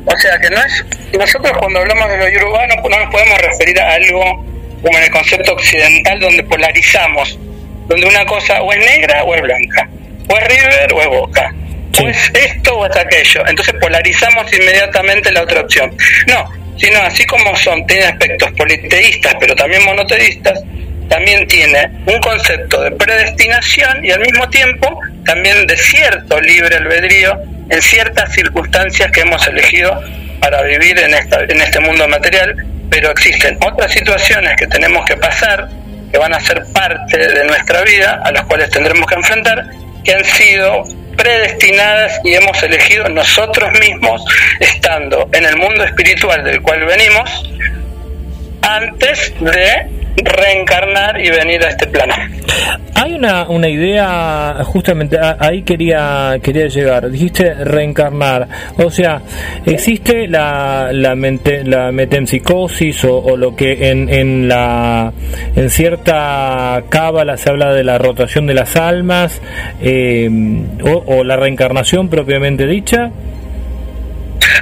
o sea que no es. Nosotros cuando hablamos de lo yoruba no, nos podemos referir a algo como en el concepto occidental donde polarizamos, donde una cosa o es negra o es blanca, o es River o es Boca, o es esto o es aquello. Entonces polarizamos inmediatamente la otra opción. No, sino así como son, tiene aspectos politeístas, pero también monoteístas, también tiene un concepto de predestinación y al mismo tiempo también de cierto libre albedrío en ciertas circunstancias que hemos elegido para vivir en, esta, en este mundo material, pero existen otras situaciones que tenemos que pasar, que van a ser parte de nuestra vida, a las cuales tendremos que enfrentar, que han sido predestinadas y hemos elegido nosotros mismos, estando en el mundo espiritual del cual venimos, antes de reencarnar y venir a este plano. Hay una, una idea, justamente ahí quería, quería llegar, dijiste reencarnar, o sea, existe la, la, mente, la metempsicosis o, o, lo que en, en, la, en cierta cábala se habla de la rotación de las almas eh, o, o la reencarnación propiamente dicha.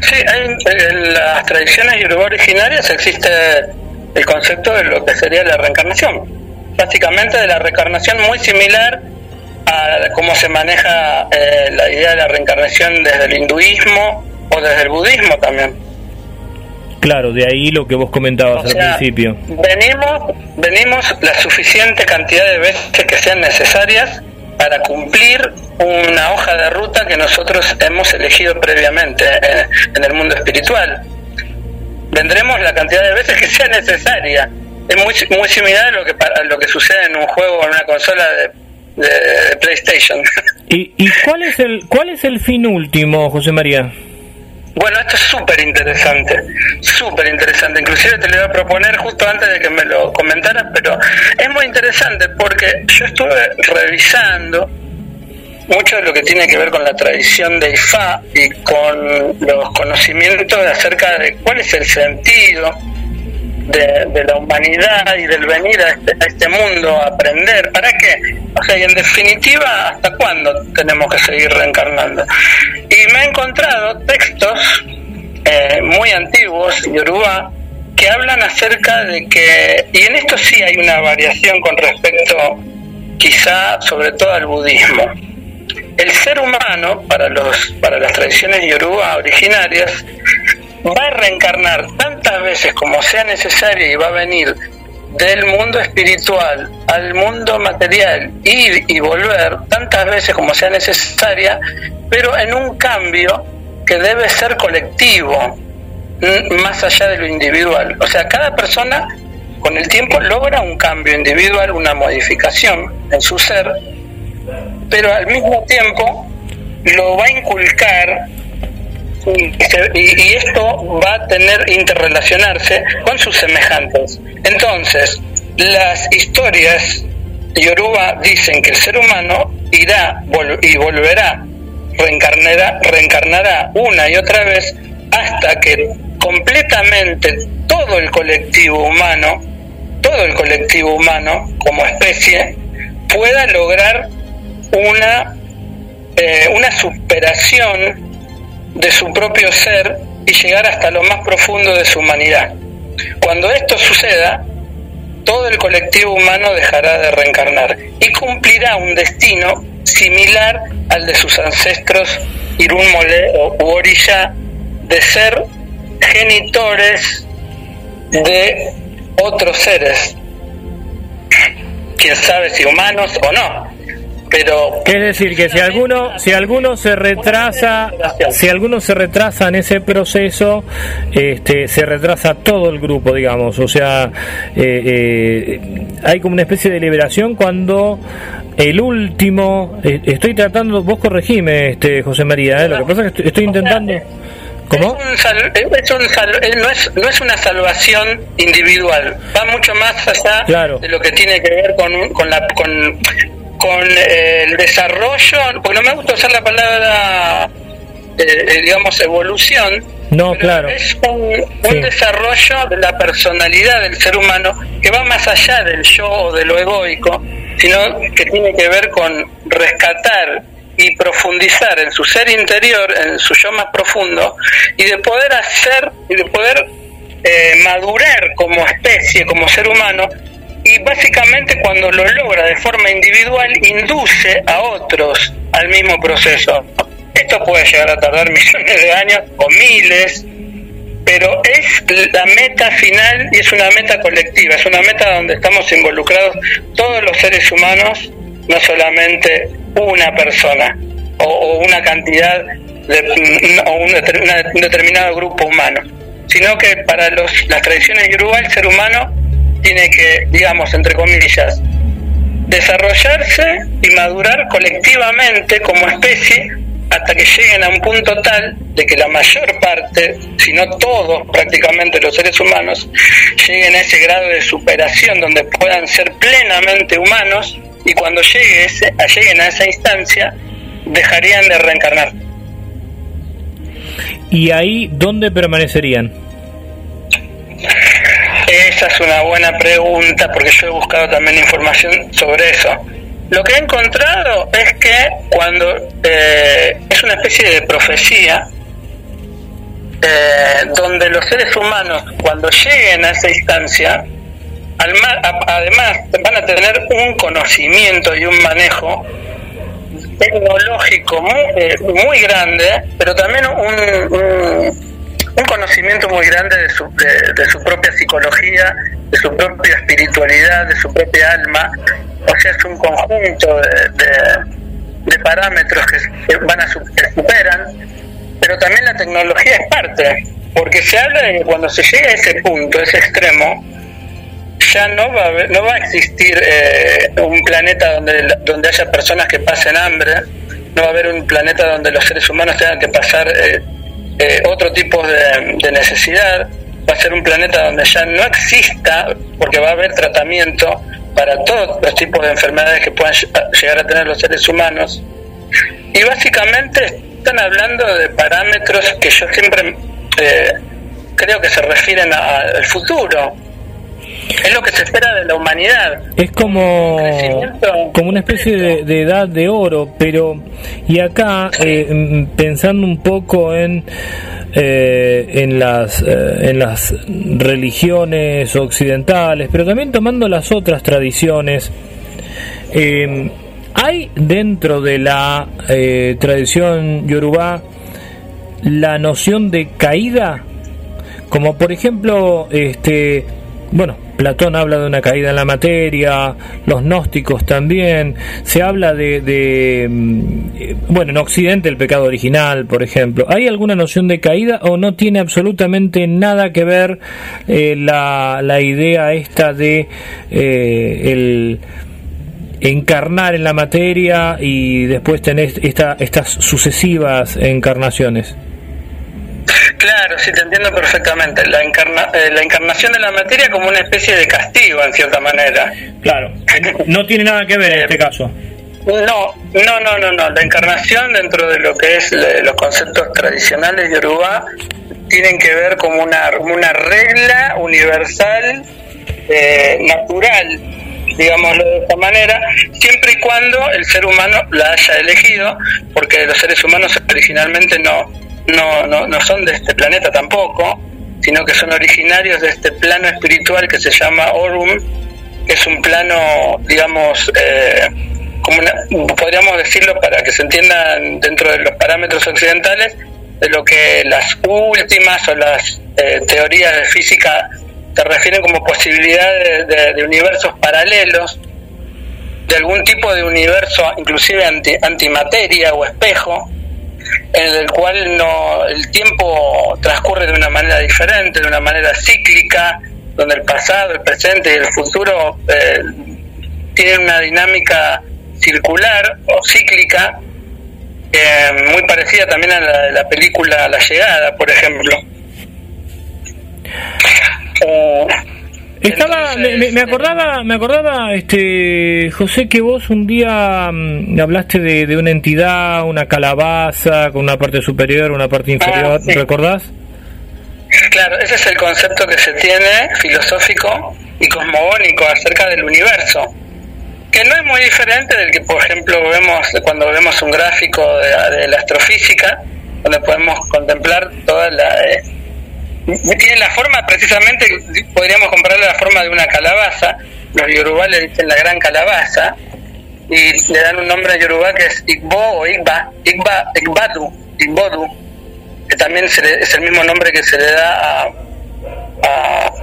Sí, en las tradiciones originarias existe el concepto de lo que sería la reencarnación. Básicamente de la reencarnación muy similar a cómo se maneja eh, la idea de la reencarnación desde el hinduismo o desde el budismo también. Claro, de ahí lo que vos comentabas al principio. Venimos, venimos la suficiente cantidad de veces que sean necesarias para cumplir una hoja de ruta que nosotros hemos elegido previamente eh, en el mundo espiritual vendremos la cantidad de veces que sea necesaria. Es muy, muy similar a lo que a lo que sucede en un juego o en una consola de, de, PlayStation. *laughs* ¿Y, ¿Y cuál es el cuál es el fin último, José María? Bueno, esto es súper interesante, súper interesante. Inclusive te lo iba a proponer justo antes de que me lo comentaras, pero es muy interesante porque yo estuve revisando mucho de lo que tiene que ver con la tradición de Ifá y con los conocimientos acerca de cuál es el sentido de, la humanidad y del venir a este, a este, mundo a aprender. ¿Para qué? O sea, y en definitiva, ¿hasta cuándo tenemos que seguir reencarnando? Y me he encontrado textos eh, muy antiguos, yoruba, que hablan acerca de que, y en esto sí hay una variación con respecto quizá sobre todo al budismo, el ser humano, para, los, para las tradiciones yoruba originarias, va a reencarnar tantas veces como sea necesario y va a venir del mundo espiritual al mundo material, ir y volver tantas veces como sea necesaria, pero en un cambio que debe ser colectivo, más allá de lo individual. O sea, cada persona con el tiempo logra un cambio individual, una modificación en su ser, pero al mismo tiempo lo va a inculcar y, esto va a tener interrelacionarse con sus semejantes. Entonces, las historias Yoruba dicen que el ser humano irá y volverá, reencarnará, reencarnará una y otra vez hasta que completamente todo el colectivo humano, todo el colectivo humano como especie, pueda lograr una, eh, una superación de su propio ser y llegar hasta lo más profundo de su humanidad. Cuando esto suceda, todo el colectivo humano dejará de reencarnar y cumplirá un destino similar al de sus ancestros Irún Mole o Orilla de ser genitores de otros seres, quién sabe si humanos o no, pero es decir que si alguno si alguno se retrasa si alguno se retrasa en ese proceso este se retrasa todo el grupo digamos o sea eh, eh, hay como una especie de liberación cuando el último eh, estoy tratando vos corregime este José María lo que pasa es que estoy, intentando ¿Cómo? Es un no, es, no es una salvación individual, va mucho más allá de lo que tiene que ver con, con, la, con con eh, el desarrollo, porque no me gusta usar la palabra, eh, eh, digamos, evolución. No, claro. Es un, desarrollo de la personalidad del ser humano que va más allá del yo o de lo egoico, sino que tiene que ver con rescatar y profundizar en su ser interior, en su yo más profundo, y de poder hacer y de poder madurar como especie, como ser humano, y básicamente cuando lo logra de forma individual induce a otros al mismo proceso. Esto puede llegar a tardar *laughs* millones de años o miles, pero es la meta final y es una meta colectiva, es una meta donde estamos involucrados todos los seres humanos, no solamente una persona o, una cantidad de, o un, determinado grupo humano, sino que para los, las tradiciones yoruba el ser humano tiene que, digamos, entre comillas, desarrollarse y madurar colectivamente como especie hasta que lleguen a un punto tal de que la mayor parte, si no todos prácticamente los seres humanos, lleguen a ese grado de superación donde puedan ser plenamente humanos y cuando llegue ese, lleguen a esa instancia dejarían de reencarnar. ¿Y ahí dónde permanecerían? Esa es una buena pregunta porque yo he buscado también información sobre eso. Lo que he encontrado es que cuando eh, es una especie de profecía, eh, donde los seres humanos cuando lleguen a esa instancia, además van a tener un conocimiento y un manejo tecnológico muy, eh, muy grande, pero también un conocimiento muy grande de su, de, su propia psicología, de su propia espiritualidad, de su propia alma. O sea, es un conjunto de, parámetros que, van a que superan, pero también la tecnología es parte, porque se habla de que cuando se llega a ese punto, ese extremo, ya no va a, no va a existir eh, un planeta donde, donde haya personas que pasen hambre, no va a haber un planeta donde los seres humanos tengan que pasar eh, eh, otro tipo de, necesidad, va a ser un planeta donde ya no exista, porque va a haber tratamiento para todos los tipos de enfermedades que puedan llegar a tener los seres humanos. Y básicamente están hablando de parámetros que yo siempre eh, creo que se refieren al futuro, es lo que se espera de la humanidad. Es como, como una especie de, edad de oro, pero y acá eh, mm, pensando un poco en eh, en las eh, en las religiones occidentales, pero también tomando las otras tradiciones. hay dentro de la tradición yoruba la noción de caída, como por ejemplo, este, bueno, Platón habla de una caída en la materia, los gnósticos también, se habla de, mm, bueno, en Occidente el pecado original, por ejemplo. ¿Hay alguna noción de caída o no tiene absolutamente nada que ver eh, la, la, idea esta de eh, el encarnar en la materia y después tener esta, estas sucesivas encarnaciones? Claro, sí, te entiendo perfectamente. La, encarna, eh, la encarnación de la materia como una especie de castigo, en cierta manera. Claro, no tiene nada que ver en este caso. No, no, no, no, no. La encarnación dentro de lo que es los conceptos tradicionales de Yoruba tienen que ver como una, una regla universal, eh, natural, digámoslo de esta manera, siempre y cuando el ser humano la haya elegido, porque los seres humanos originalmente no, no, no, no son de este planeta tampoco, sino que son originarios de este plano espiritual que se llama Orum, que es un plano, digamos, eh, como podríamos decirlo para que se entiendan dentro de los parámetros occidentales, de lo que las últimas o las eh, teorías de física se refieren como posibilidades de, universos paralelos, de algún tipo de universo inclusive anti, antimateria o espejo, en el cual no el tiempo transcurre de una manera diferente, de una manera cíclica, donde el pasado, el presente y el futuro eh, tienen una dinámica circular o cíclica eh, muy parecida también a la de la película La Llegada, por ejemplo. Eh, estaba, me, acordaba, me acordaba, este, José, que vos un día mm, hablaste de, una entidad, una calabaza con una parte superior, una parte ah, inferior, ¿recordás? Claro, ese es el concepto que se tiene filosófico y cosmogónico acerca del universo, que no es muy diferente del que, por ejemplo, vemos cuando vemos un gráfico de, la astrofísica, donde podemos contemplar toda la eh, tiene la forma, precisamente, podríamos compararle la forma de una calabaza. Los yorubá le dicen la gran calabaza y le dan un nombre a yorubá que es Igbo o Igba, Igba, Igbadu, Igbodu, que también es el mismo nombre que se le da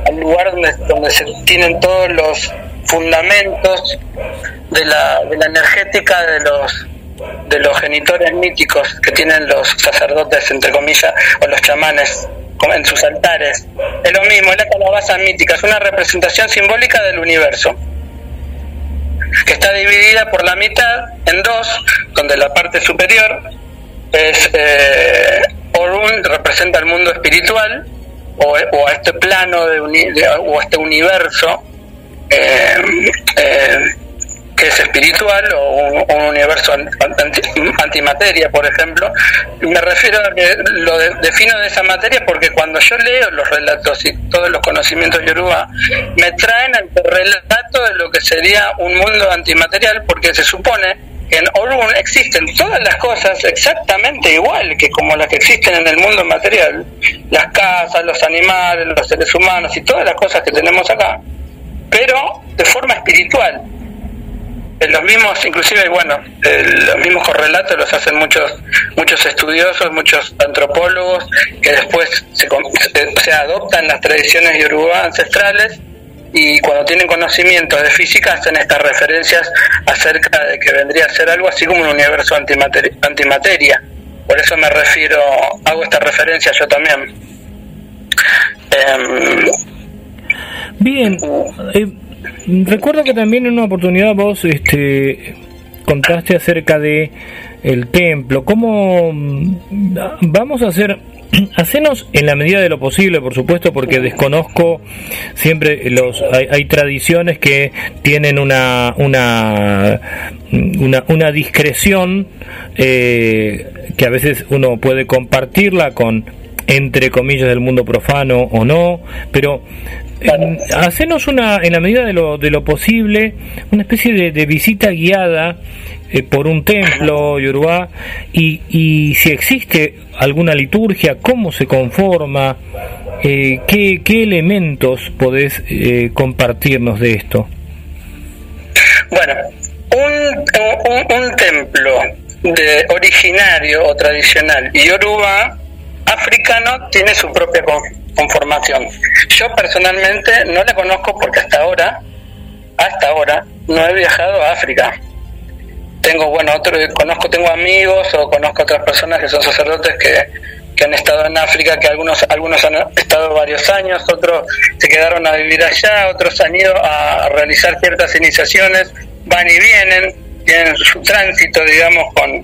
al lugar donde, donde se tienen todos los fundamentos de la, de la energética de los de los genitores míticos que tienen los sacerdotes, entre comillas, o los chamanes en sus altares. Es lo mismo, es la calabaza mítica, es una representación simbólica del universo, que está dividida por la mitad en dos, donde la parte superior es eh, Orun representa el mundo espiritual o, a este plano de, o a este universo eh, eh, espiritual o un, universo antimateria, por ejemplo. Me refiero a que lo defino de esa materia porque cuando yo leo los relatos y todos los conocimientos yoruba, me traen al relato de lo que sería un mundo antimaterial porque se supone que en Orun existen todas las cosas exactamente igual que como las que existen en el mundo material, las casas, los animales, los seres humanos y todas las cosas que tenemos acá, pero de forma espiritual los mismos, inclusive, bueno, los mismos correlatos los hacen muchos muchos estudiosos, muchos antropólogos que después se, se adoptan las tradiciones yoruba ancestrales y cuando tienen conocimiento de física hacen estas referencias acerca de que vendría a ser algo así como un universo antimateria. antimateria. Por eso me refiero, hago esta referencia yo también. Em, Bien, eh, Recuerdo que también en una oportunidad vos este, contaste acerca de el templo. ¿Cómo mm, vamos a hacer? *clears throat* Hacenos en la medida de lo posible, por supuesto, porque desconozco siempre los hay, tradiciones que tienen una una una, una discreción eh, que a veces uno puede compartirla con entre comillas del mundo profano o no, pero hacenos una, en la medida de lo, de lo posible, una especie de, visita guiada eh, por un templo yoruba y, y si existe alguna liturgia, cómo se conforma, eh, qué, qué elementos podés eh, compartirnos de esto. Bueno, un, un, un templo de originario o tradicional yoruba africano tiene su propia conformación. Yo personalmente no la conozco porque hasta ahora, hasta ahora, no he viajado a África. Tengo, bueno, otro, conozco, tengo amigos o conozco otras personas que son sacerdotes que, han estado en África, que algunos, algunos han estado varios años, otros se quedaron a vivir allá, otros han ido a realizar ciertas iniciaciones, van y vienen, tienen su tránsito, digamos, con,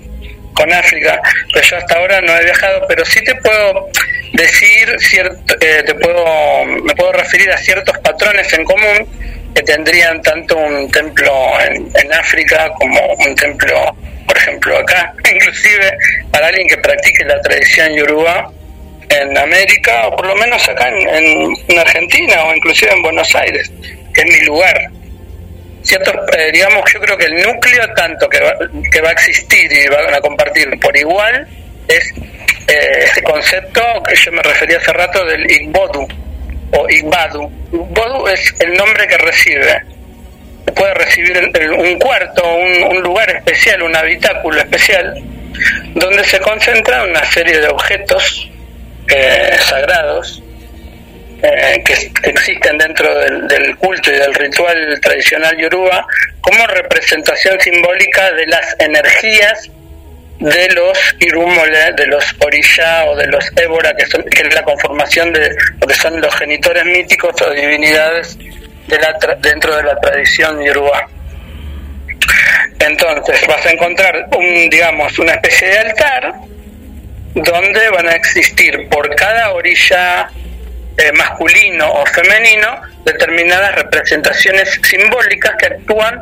con África, pero yo hasta ahora no he viajado, pero sí te puedo decir, cierto, eh, te puedo, me puedo referir a ciertos patrones en común que tendrían tanto un templo en, África como un templo, por ejemplo, acá, *laughs* inclusive para alguien que practique la tradición yoruba en América, o por lo menos acá en, en Argentina o inclusive en Buenos Aires, que es mi lugar cierto, eh, digamos, yo creo que el núcleo tanto que va, que va a existir y van a compartir por igual es eh, ese concepto que yo me refería hace rato del Igbodu o Igbadu. Igbodu es el nombre que recibe. Puede recibir un cuarto, un, lugar especial, un habitáculo especial, donde se concentra una serie de objetos eh, sagrados eh, que existen dentro del, culto y del ritual tradicional yoruba como representación simbólica de las energías de los irumole, de los orisha o de los ébora, que, son, que es la conformación de lo que son los genitores míticos o divinidades de la dentro de la tradición yoruba. Entonces vas a encontrar un, digamos, una especie de altar donde van a existir por cada orilla eh, masculino o femenino determinadas representaciones simbólicas que actúan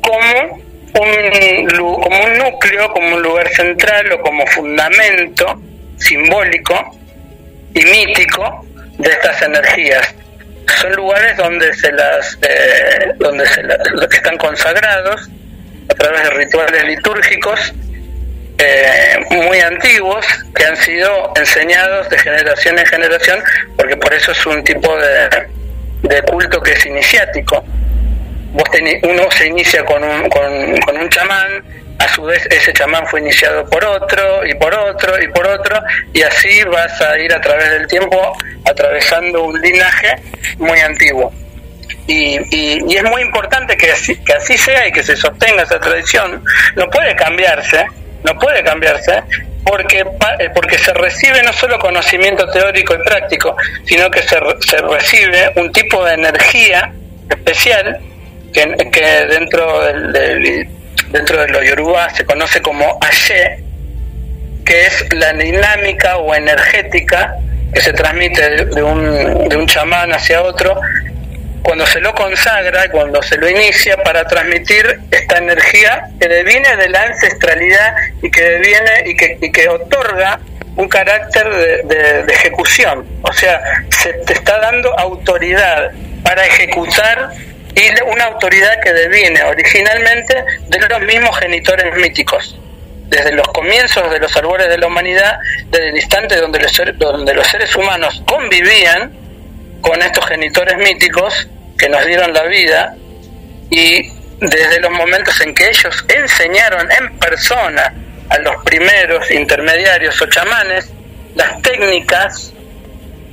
como un, como un núcleo, como un lugar central o como fundamento simbólico y mítico de estas energías. Son lugares donde se las, eh, donde se las, están consagrados a través de rituales litúrgicos eh, muy antiguos que han sido enseñados de generación en generación, porque por eso es un tipo de, culto que es iniciático. uno se inicia con un, con, con un chamán, a su vez ese chamán fue iniciado por otro y por otro y por otro, y así vas a ir a través del tiempo atravesando un linaje muy antiguo. Y, y, es muy importante que así, que así sea y que se sostenga esa tradición. No puede cambiarse, no puede cambiarse porque, eh, porque se recibe no solo conocimiento teórico y práctico, sino que se, se recibe un tipo de energía especial que, que dentro del, dentro de lo yoruba se conoce como aye, que es la dinámica o energética que se transmite de un, de un chamán hacia otro cuando se lo consagra, cuando se lo inicia para transmitir esta energía que deviene de la ancestralidad y que deviene y que, otorga un carácter de, ejecución. O sea, se te está dando autoridad para ejecutar y una autoridad que deviene originalmente de los mismos genitores míticos. Desde los comienzos de los árboles de la humanidad, desde el instante donde los seres humanos convivían, con estos genitores míticos que nos dieron la vida y desde los momentos en que ellos enseñaron en persona a los primeros intermediarios o chamanes las técnicas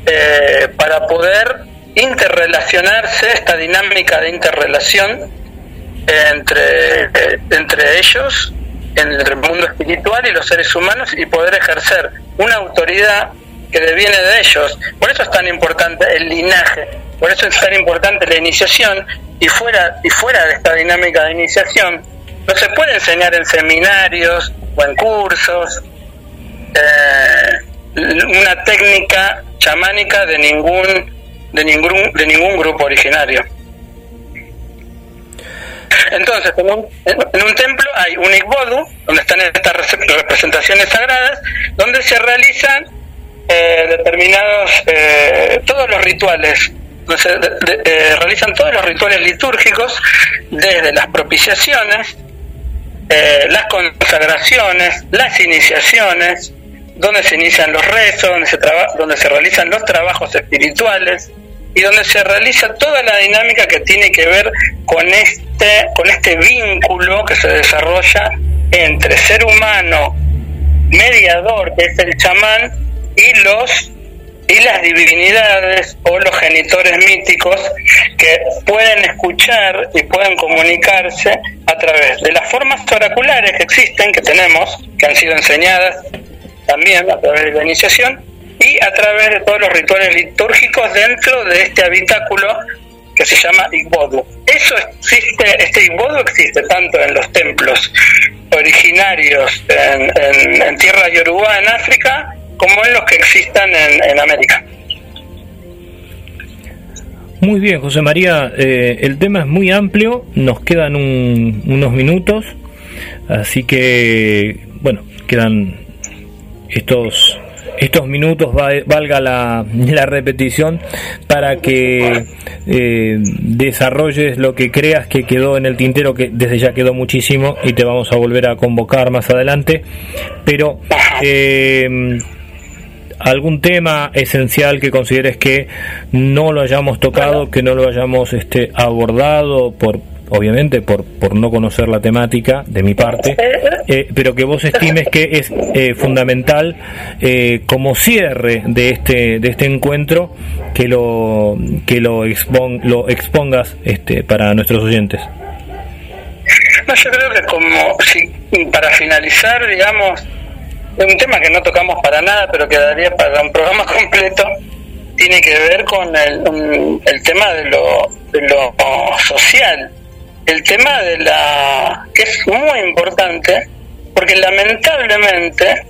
eh, para poder interrelacionarse, esta dinámica de interrelación entre, eh, entre ellos, entre el mundo espiritual y los seres humanos y poder ejercer una autoridad que deviene de ellos. Por eso es tan importante el linaje, por eso es tan importante la iniciación y fuera, y fuera de esta dinámica de iniciación no se puede enseñar en seminarios o en cursos eh, una técnica chamánica de ningún de ningún de ningún grupo originario. Entonces, en un, templo hay un Igbodu, donde están estas representaciones sagradas, donde se realizan eh, determinados, eh, todos los rituales, se, eh, realizan todos los rituales litúrgicos, desde las propiciaciones, las consagraciones, las iniciaciones, donde se inician los rezos, donde se, donde se realizan los trabajos espirituales y donde se realiza toda la dinámica que tiene que ver con este, con este vínculo que se desarrolla entre ser humano mediador, que es el chamán, y los y las divinidades o los genitores míticos que pueden escuchar y pueden comunicarse a través de las formas oraculares que existen, que tenemos, que han sido enseñadas también a través de la iniciación, y a través de todos los rituales litúrgicos dentro de este habitáculo que se llama Igbodu. Eso existe, este Igbodu existe tanto en los templos originarios en, tierra yoruba en África como en los que existan en, América. Muy bien, José María, eh, el tema es muy amplio, nos quedan unos minutos, así que, bueno, quedan estos estos minutos valga la, la, repetición para que eh, desarrolles lo que creas que quedó en el tintero, que desde ya quedó muchísimo y te vamos a volver a convocar más adelante. Pero eh, algún tema esencial que consideres que no lo hayamos tocado, que no lo hayamos este, abordado por obviamente por, por no conocer la temática de mi parte, *laughs* eh, pero que vos estimes que es eh, fundamental eh, como cierre de este de este encuentro que lo que lo, expon, lo expongas este para nuestros oyentes. No, yo creo que como si, para finalizar, digamos, un tema que no tocamos para nada, pero quedaría para un programa *laughs* completo, tiene que ver con el, el tema de lo, de lo social. El tema de la que es muy importante porque lamentablemente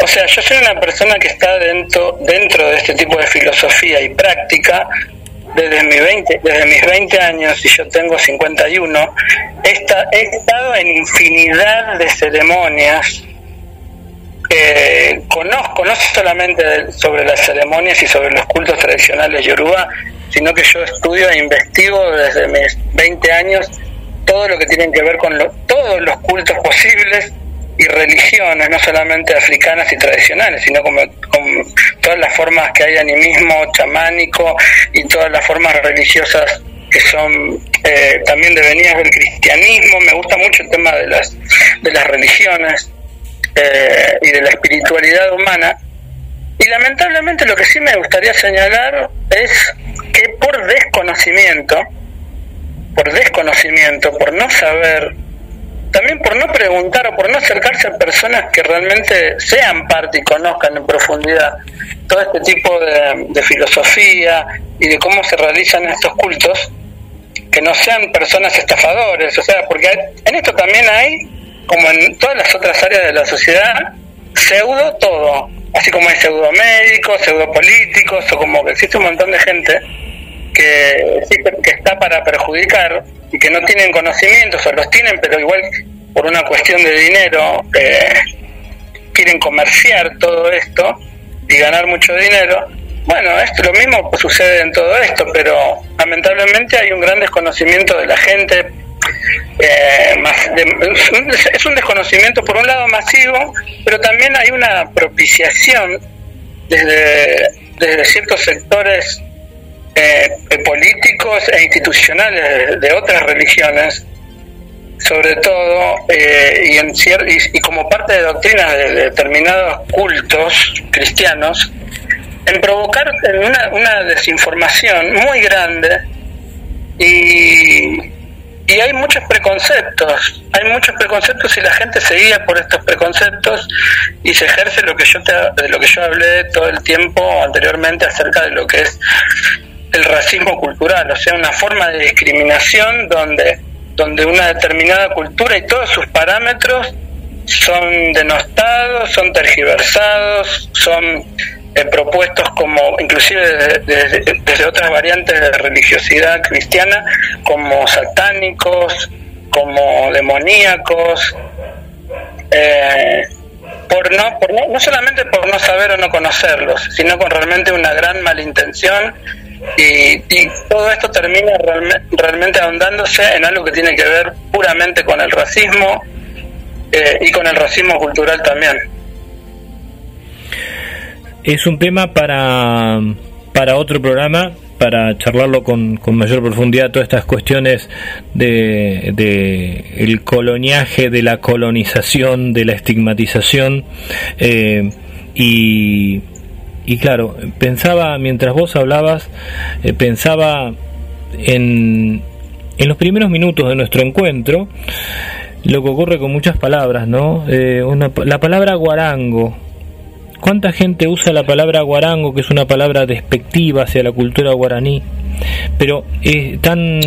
o sea yo soy una persona que está dentro dentro de este tipo de filosofía y práctica desde mis 20 desde mis 20 años y yo tengo 51 he, he estado en infinidad de ceremonias conozco no solamente sobre las ceremonias y sobre los cultos tradicionales yoruba sino que yo estudio e investigo desde mis 20 años todo lo que tiene que ver con todos los cultos posibles y religiones, no solamente africanas y tradicionales, sino con todas las formas que hay animismo chamánico y todas las formas religiosas que son eh, también devenidas del cristianismo. Me gusta mucho el tema de las, de las religiones eh, y de la espiritualidad humana. Y lamentablemente lo que sí me gustaría señalar es que por desconocimiento, por desconocimiento, por no saber, también por no preguntar o por no acercarse a personas que realmente sean parte y conozcan en profundidad todo este tipo de, filosofía y de cómo se realizan estos cultos, que no sean personas estafadores, o sea, porque en esto también hay, como en todas las otras áreas de la sociedad, pseudo todo, así como hay pseudo médicos, pseudo políticos, o como que existe un montón de gente que, que está para perjudicar y que no tienen conocimientos o los tienen, pero igual por una cuestión de dinero eh, quieren comerciar todo esto y ganar mucho dinero. Bueno, esto lo mismo sucede en todo esto, pero lamentablemente hay un gran desconocimiento de la gente. Eh, es un desconocimiento por un lado masivo, pero también hay una propiciación desde, ciertos sectores eh, políticos e institucionales de otras religiones, sobre todo, eh, y, como parte de doctrinas de determinados cultos cristianos, en provocar una desinformación muy grande y, y hay muchos preconceptos, hay muchos preconceptos y la gente se guía por estos preconceptos y se ejerce lo que yo te, de lo que yo hablé todo el tiempo anteriormente acerca de lo que es el racismo cultural, o sea, una forma de discriminación donde, donde una determinada cultura y todos sus parámetros son denostados, son tergiversados, son propuestos como, inclusive desde, otras variantes de religiosidad cristiana, como satánicos, como demoníacos, eh, por no, por no, no solamente por no saber o no conocerlos, sino con realmente una gran malintención y, todo esto termina realmente ahondándose en algo que tiene que ver puramente con el racismo eh, y con el racismo cultural también. Es un tema para, para otro programa, para charlarlo con, con mayor profundidad, todas estas cuestiones de, de el coloniaje, de la colonización, de la estigmatización eh, y y claro, pensaba, mientras vos hablabas, eh, pensaba en, en los primeros minutos de nuestro encuentro, lo que ocurre con muchas palabras, ¿no? Eh, la palabra guarango. ¿Cuánta gente usa la palabra guarango, que es una palabra despectiva hacia la cultura guaraní? Pero es tan,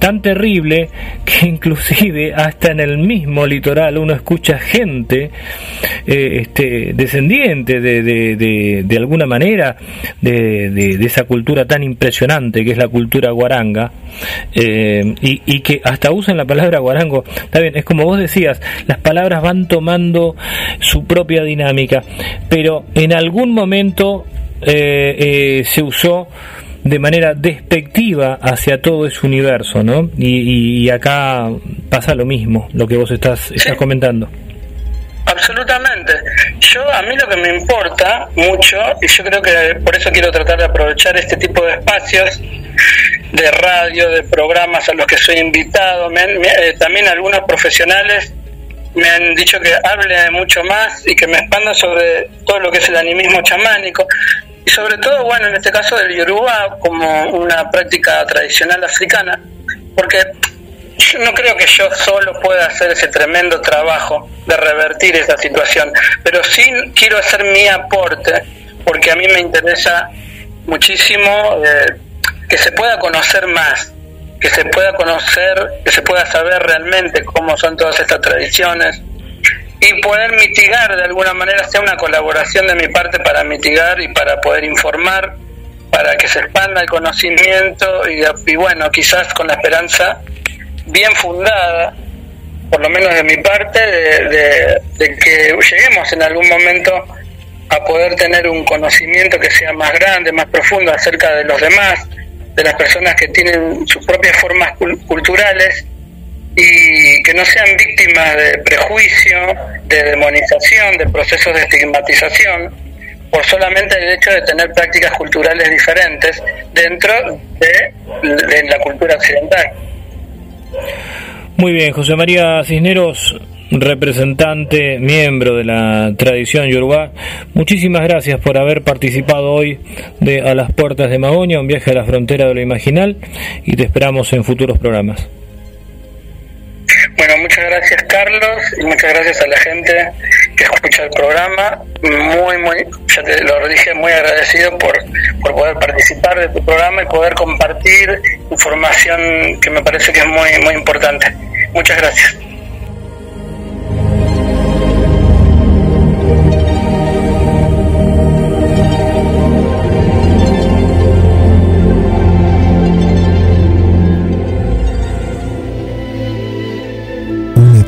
tan terrible que *laughs* inclusive hasta en el mismo litoral uno escucha gente eh, este, descendiente de, de, de, alguna manera de, de, esa cultura tan impresionante que es la cultura guaranga eh, y, y, que hasta usan la palabra guarango. Está bien, es como vos decías las palabras van tomando su propia dinámica pero en algún momento eh, se usó de manera despectiva hacia todo ese universo, ¿no? Y, acá pasa lo mismo, lo que vos estás, estás comentando. Absolutamente. Yo a mí lo que me importa mucho, y yo creo que por eso quiero tratar de aprovechar este tipo de espacios de radio, de programas a los que soy invitado, eh, también algunos profesionales me han dicho que hable mucho más y que me expanda sobre todo lo que es el animismo chamánico y sobre todo, bueno, en este caso del Yoruba como una práctica tradicional africana, porque yo no creo que yo solo pueda hacer ese tremendo trabajo de revertir esa situación, pero sí quiero hacer mi aporte, porque a mí me interesa muchísimo eh, que se pueda conocer más, que se pueda conocer, que se pueda saber realmente cómo son todas estas tradiciones, y poder mitigar de alguna manera, sea una colaboración de mi parte para mitigar y para poder informar, para que se expanda el conocimiento y, bueno, quizás con la esperanza bien fundada, por lo menos de mi parte, de, que lleguemos en algún momento a poder tener un conocimiento que sea más grande, más profundo acerca de los demás, de las personas que tienen sus propias formas culturales y que no sean víctimas de prejuicio, de demonización, de procesos de estigmatización, por solamente el hecho de tener prácticas culturales diferentes dentro de, la cultura occidental. Muy bien, José María Cisneros, representante, miembro de la tradición yoruba. Muchísimas gracias por haber participado hoy de A las Puertas de Magoña, un viaje a la frontera de lo imaginal, y te esperamos en futuros programas. Bueno, muchas gracias Carlos y muchas gracias a la gente que escucha el programa. Muy, muy, ya te lo dije, muy agradecido por, por poder participar de tu programa y poder compartir información que me parece que es muy, muy importante. Muchas gracias.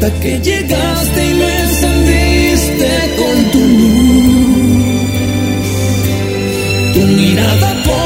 hasta que llegaste y me encendiste con tu luz. Tu mirada por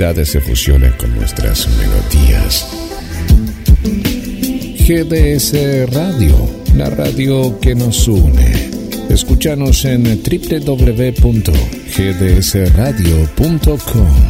Se fusiona con nuestras melodías. GDS Radio, la radio que nos une. Escúchanos en www.gdsradio.com.